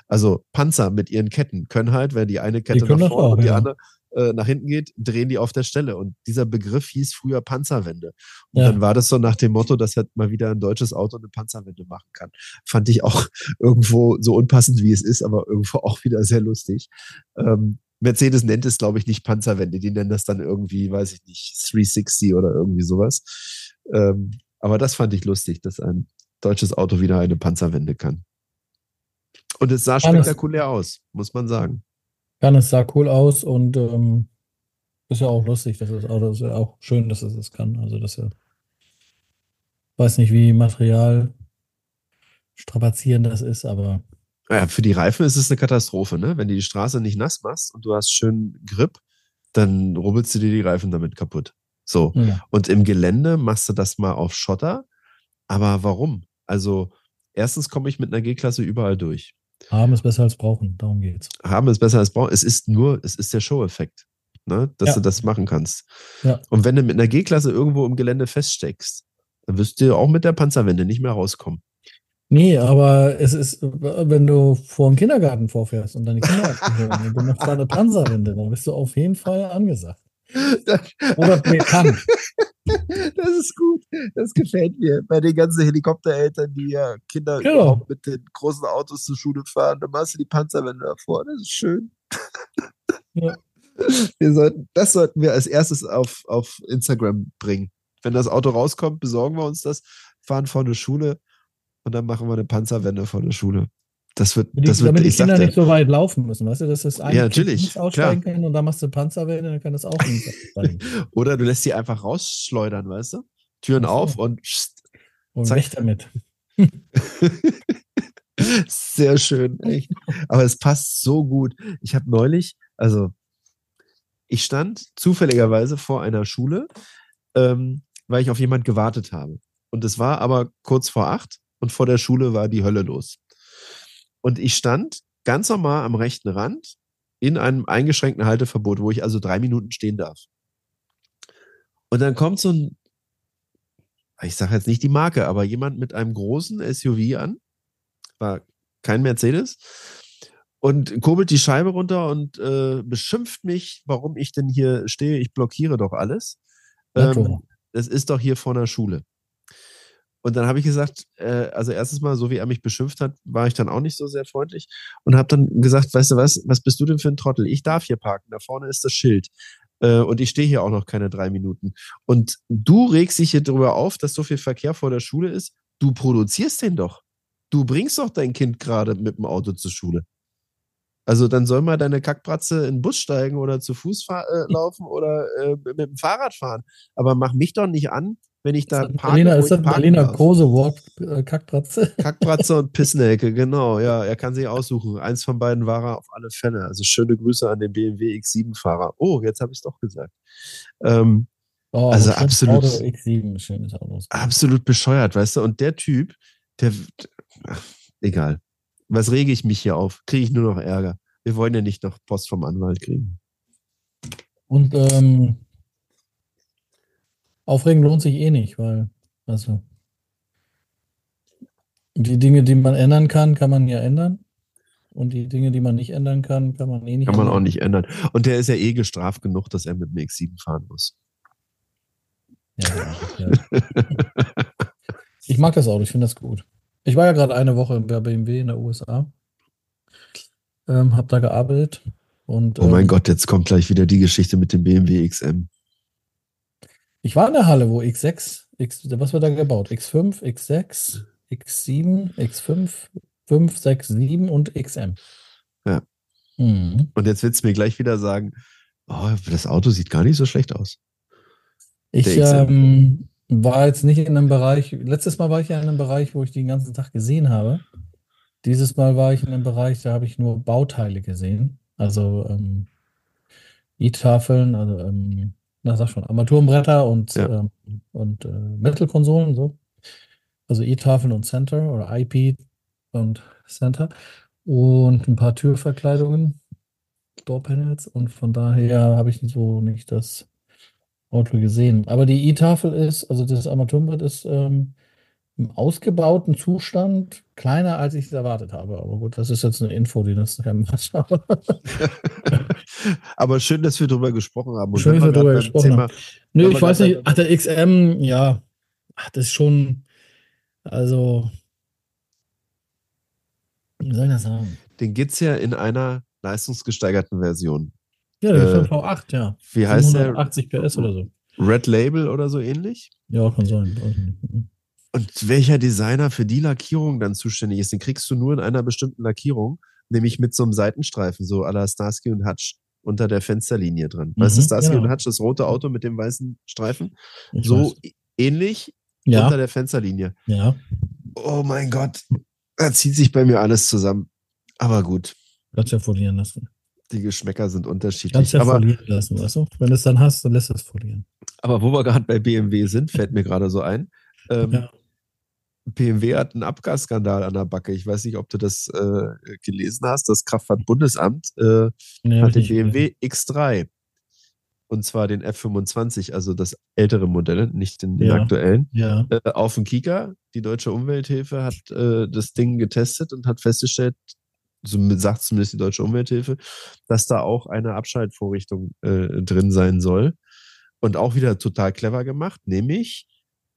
Also Panzer mit ihren Ketten können halt, wenn die eine Kette können nach vorne und die ja. andere äh, nach hinten geht, drehen die auf der Stelle. Und dieser Begriff hieß früher Panzerwende. Und Ja. dann war das so nach dem Motto, dass halt mal wieder ein deutsches Auto eine Panzerwende machen kann. Fand ich auch irgendwo so unpassend, wie es ist, aber irgendwo auch wieder sehr lustig. Ähm, Mercedes nennt es, glaube ich, nicht Panzerwende. Die nennen das dann irgendwie, weiß ich nicht, 360 oder irgendwie sowas. Ähm, aber das fand ich lustig, dass ein deutsches Auto wieder eine Panzerwende kann. Und es sah spektakulär aus, muss man sagen. Ja, es sah cool aus und ähm, ist ja auch lustig, dass es Auto ist ja auch schön, dass es das kann. Also dass er weiß nicht, wie Material strapazierend das ist, aber Ja, für die Reifen ist es eine Katastrophe, ne? Wenn du die Straße nicht nass machst und du hast schön Grip, dann rubbelst du dir die Reifen damit kaputt. So. ja. Und im Gelände machst du das mal auf Schotter. Aber warum? Also, erstens komme ich mit einer G-Klasse überall durch. Haben ist besser als brauchen, darum geht's. Haben ist besser als bauen. Es ist nur, es ist der Show-Effekt, ne? dass Ja. du das machen kannst. Ja. Und wenn du mit einer G-Klasse irgendwo im Gelände feststeckst, dann wirst du auch mit der Panzerwende nicht mehr rauskommen. Nee, aber es ist, wenn du vor dem Kindergarten vorfährst und deine Kinder und du machst da eine Panzerwende, dann bist du auf jeden Fall angesagt. Oder bekannt. Das ist gut. Das gefällt mir. Bei den ganzen Helikoptereltern, die ja Kinder Genau. überhaupt mit den großen Autos zur Schule fahren, dann machst du die Panzerwände davor. Das ist schön. Ja. Wir sollten, das sollten wir als erstes auf, auf Instagram bringen. Wenn das Auto rauskommt, besorgen wir uns das, fahren vor eine Schule und dann machen wir eine Panzerwende vor der Schule. Das wird, Die, das wird, damit die Kinder dir, nicht so weit laufen müssen, weißt du, dass das eine Ja, natürlich, aussteigen kann und dann machst du Panzerwende, dann kann das auch links aussteigen. oder du lässt sie einfach rausschleudern, weißt du? Türen Ach so. auf und pst, Und weg damit. Sehr schön, echt. Aber es passt so gut. Ich habe neulich, also ich stand zufälligerweise vor einer Schule, ähm, weil ich auf jemand gewartet habe. Und es war aber kurz vor acht und vor der Schule war die Hölle los. Und ich stand ganz normal am rechten Rand in einem eingeschränkten Halteverbot, wo ich also drei Minuten stehen darf. Und dann kommt so ein, ich sage jetzt nicht die Marke, aber jemand mit einem großen SUV an war kein Mercedes. Und kurbelt die Scheibe runter und äh, beschimpft mich, warum ich denn hier stehe. Ich blockiere doch alles. Ähm, das ist doch hier vor der Schule. Und dann habe ich gesagt, äh, also erstens mal, so wie er mich beschimpft hat, war ich dann auch nicht so sehr freundlich und habe dann gesagt, weißt du was, was bist du denn für ein Trottel? Ich darf hier parken, da vorne ist das Schild. Äh, und ich stehe hier auch noch keine drei Minuten. Und du regst dich hier darüber auf, dass so viel Verkehr vor der Schule ist. Du produzierst den doch. Du bringst doch dein Kind gerade mit dem Auto zur Schule. Also dann soll mal deine Kackbratze in den Bus steigen oder zu Fuß äh, laufen oder äh, mit dem Fahrrad fahren. Aber mach mich doch nicht an, wenn ich da parke. Berliner, ist das Berliner Kosewort äh, Kackbratze? Kackbratze und Pissnelke, genau. Ja, er kann sich aussuchen. Eins von beiden war er auf alle Fälle. Also schöne Grüße an den BMW X7-Fahrer. Oh, jetzt habe ich es doch gesagt. Ähm, oh, also absolut. Auto X7, schönes Auto. Absolut bescheuert, weißt du? Und der Typ, der, ach, egal. Was rege ich mich hier auf? Kriege ich nur noch Ärger. Wir wollen ja nicht noch Post vom Anwalt kriegen. Und ähm, Aufregen lohnt sich eh nicht, weil, also, die Dinge, die man ändern kann, kann man ja ändern. Und die Dinge, die man nicht ändern kann, kann man eh nicht Kann man ändern. auch nicht ändern. Und der ist ja eh gestraft genug, dass er mit dem X7 fahren muss. Ja, ja. ich mag das Auto, ich finde das gut. Ich war ja gerade eine Woche bei BMW in der USA. Ähm, hab da gearbeitet. Und, oh mein ähm, Gott, jetzt kommt gleich wieder die Geschichte mit dem BMW XM. Ich war in der Halle, wo X6, X, was wird da gebaut? X5, X6, X7, X5, 5, 6, 7 und XM. Ja. Mhm. Und jetzt willst du mir gleich wieder sagen, oh, das Auto sieht gar nicht so schlecht aus. Ich ähm, war jetzt nicht in einem Bereich, letztes Mal war ich ja in einem Bereich, wo ich den ganzen Tag gesehen habe. Dieses Mal war ich in einem Bereich, da habe ich nur Bauteile gesehen. Also ähm, E-Tafeln, also ähm, na sag schon, Armaturenbretter und, ja. ähm, und äh, Metal-Konsolen, so. Also E-Tafeln und Center oder IP und Center. Und ein paar Türverkleidungen, Doorpanels. Und von daher habe ich so nicht das Auto gesehen. Aber die E-Tafel ist, also das Armaturenbrett ist ähm, im ausgebauten Zustand kleiner, als ich es erwartet habe. Aber gut, das ist jetzt eine Info, die das kein Match Aber schön, dass wir darüber gesprochen haben. Und schön, dass wir darüber gesprochen Thema, haben. Nö, ich weiß nicht, ach, der XM, ja, ach, das ist schon, also, wie soll ich das sagen? Den gibt es ja in einer leistungsgesteigerten Version. Ja, der äh, V8, ja. Wie heißt der? 80 PS oder so. Red Label oder so ähnlich? Ja, kann sein. Und welcher Designer für die Lackierung dann zuständig ist, den kriegst du nur in einer bestimmten Lackierung, nämlich mit so einem Seitenstreifen, so à la Starsky und Hutch unter der Fensterlinie drin. Mhm, weißt du, Starsky genau. und Hutch, das rote Auto mit dem weißen Streifen? Ich so weiß. ähnlich ja. unter der Fensterlinie. Ja. Oh mein Gott, da zieht sich bei mir alles zusammen. Aber gut. Kannst ja folieren lassen. Die Geschmäcker sind unterschiedlich. Kannst ja aber, folieren lassen, weißt du? Wenn du es dann hast, dann lässt es folieren. Aber wo wir gerade bei BMW sind, fällt mir gerade so ein. Ähm, ja. BMW hat einen Abgasskandal an der Backe. Ich weiß nicht, ob du das äh, gelesen hast. Das Kraftfahrtbundesamt äh, nee, hat den BMW X3 und zwar den F25, also das ältere Modell, nicht den, den ja, aktuellen, ja. äh, auf dem Kika. Die Deutsche Umwelthilfe hat äh, das Ding getestet und hat festgestellt, so sagt zumindest die Deutsche Umwelthilfe, dass da auch eine Abschaltvorrichtung äh, drin sein soll. Und auch wieder total clever gemacht, nämlich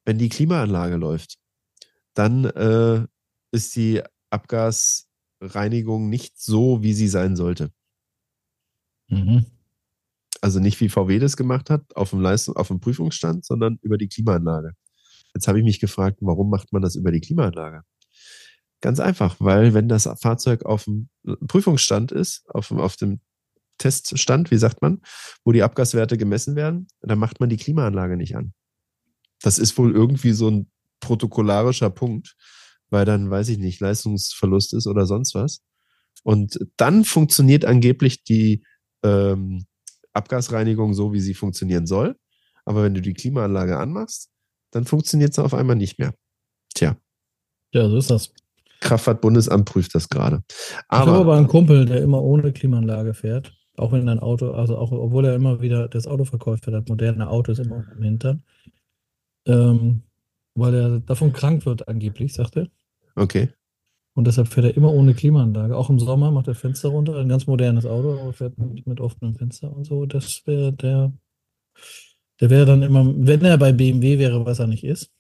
wenn die Klimaanlage läuft dann äh, ist die Abgasreinigung nicht so, wie sie sein sollte. Mhm. Also nicht wie VW das gemacht hat, auf dem, Leistung, auf dem Prüfungsstand, sondern über die Klimaanlage. Jetzt habe ich mich gefragt, warum macht man das über die Klimaanlage? Ganz einfach, weil wenn das Fahrzeug auf dem Prüfungsstand ist, auf, auf dem Teststand, wie sagt man, wo die Abgaswerte gemessen werden, dann macht man die Klimaanlage nicht an. Das ist wohl irgendwie so ein protokollarischer Punkt, weil dann, weiß ich nicht, Leistungsverlust ist oder sonst was. Und dann funktioniert angeblich die ähm, Abgasreinigung so, wie sie funktionieren soll. Aber wenn du die Klimaanlage anmachst, dann funktioniert es auf einmal nicht mehr. Tja. Ja, so ist das. Kraftfahrtbundesamt prüft das gerade. Aber, ich habe aber einen Kumpel, der immer ohne Klimaanlage fährt. Auch wenn ein Auto, also auch, obwohl er immer wieder das Auto verkauft hat, moderne Autos immer im Hintern. Ähm, weil er davon krank wird, angeblich, sagt er. Okay. Und deshalb fährt er immer ohne Klimaanlage. Auch im Sommer macht er Fenster runter. Ein ganz modernes Auto, aber fährt mit, mit offenem Fenster und so. Das wäre der. Der wäre dann immer, wenn er bei BMW wäre, was er nicht ist,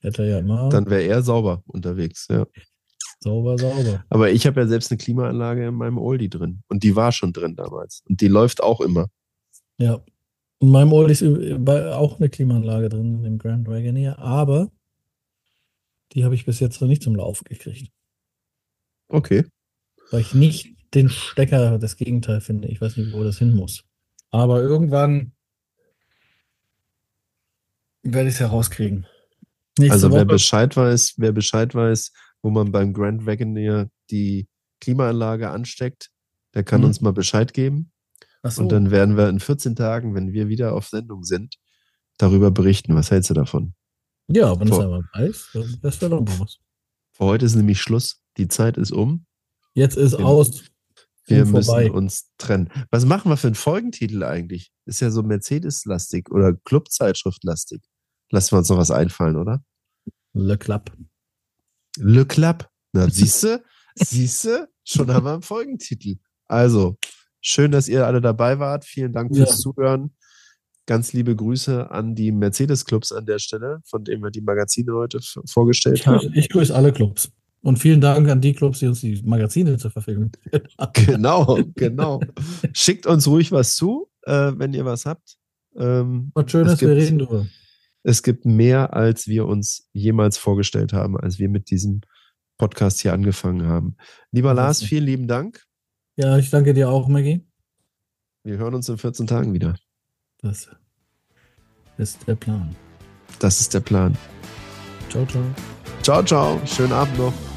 hätte er ja immer Dann wäre er sauber unterwegs, ja. sauber, sauber. Aber ich habe ja selbst eine Klimaanlage in meinem Oldie drin. Und die war schon drin damals. Und die läuft auch immer. Ja. In meinem Old ist auch eine Klimaanlage drin, in dem Grand Wagoneer, aber die habe ich bis jetzt noch nicht zum Laufen gekriegt. Okay. Weil ich nicht den Stecker, das Gegenteil finde. Ich weiß nicht, wo das hin muss. Aber irgendwann werde ich es herauskriegen. Nächste Also wer Woche. Bescheid weiß, wer Bescheid weiß, wo man beim Grand Wagoneer die Klimaanlage ansteckt, der kann Mhm. uns mal Bescheid geben. So. Und dann werden wir in 14 Tagen, wenn wir wieder auf Sendung sind, darüber berichten. Was hältst du davon? ja, wenn es einmal weiß, dann- das wäre doch mal was. Für heute ist nämlich Schluss. Die Zeit ist um. Jetzt ist Wir- aus. Wir müssen vorbei. uns trennen. Was machen wir für einen Folgentitel eigentlich? Ist ja so Mercedes-lastig oder Clubzeitschrift-lastig. Lassen wir uns noch was einfallen, oder? Le Club. Le Club. Na, siehste, siehste, schon haben wir einen Folgentitel. Also, schön, dass ihr alle dabei wart. Vielen Dank fürs Ja. Zuhören. Ganz liebe Grüße an die Mercedes-Clubs an der Stelle, von denen wir die Magazine heute vorgestellt haben. ich grüße alle Clubs. Und vielen Dank an die Clubs, die uns die Magazine zur Verfügung stellen. Genau, genau. Schickt uns ruhig was zu, äh, wenn ihr was habt. Ähm, Was Schönes, Es wir reden drüber. es gibt mehr, als wir uns jemals vorgestellt haben, als wir mit diesem Podcast hier angefangen haben. Lieber Lars, vielen lieben Dank. Ja, ich danke dir auch, Maggie. Wir hören uns in 14 Tagen wieder. Das ist der Plan. Das ist der Plan. Ciao, ciao. Ciao, ciao. Schönen Abend noch.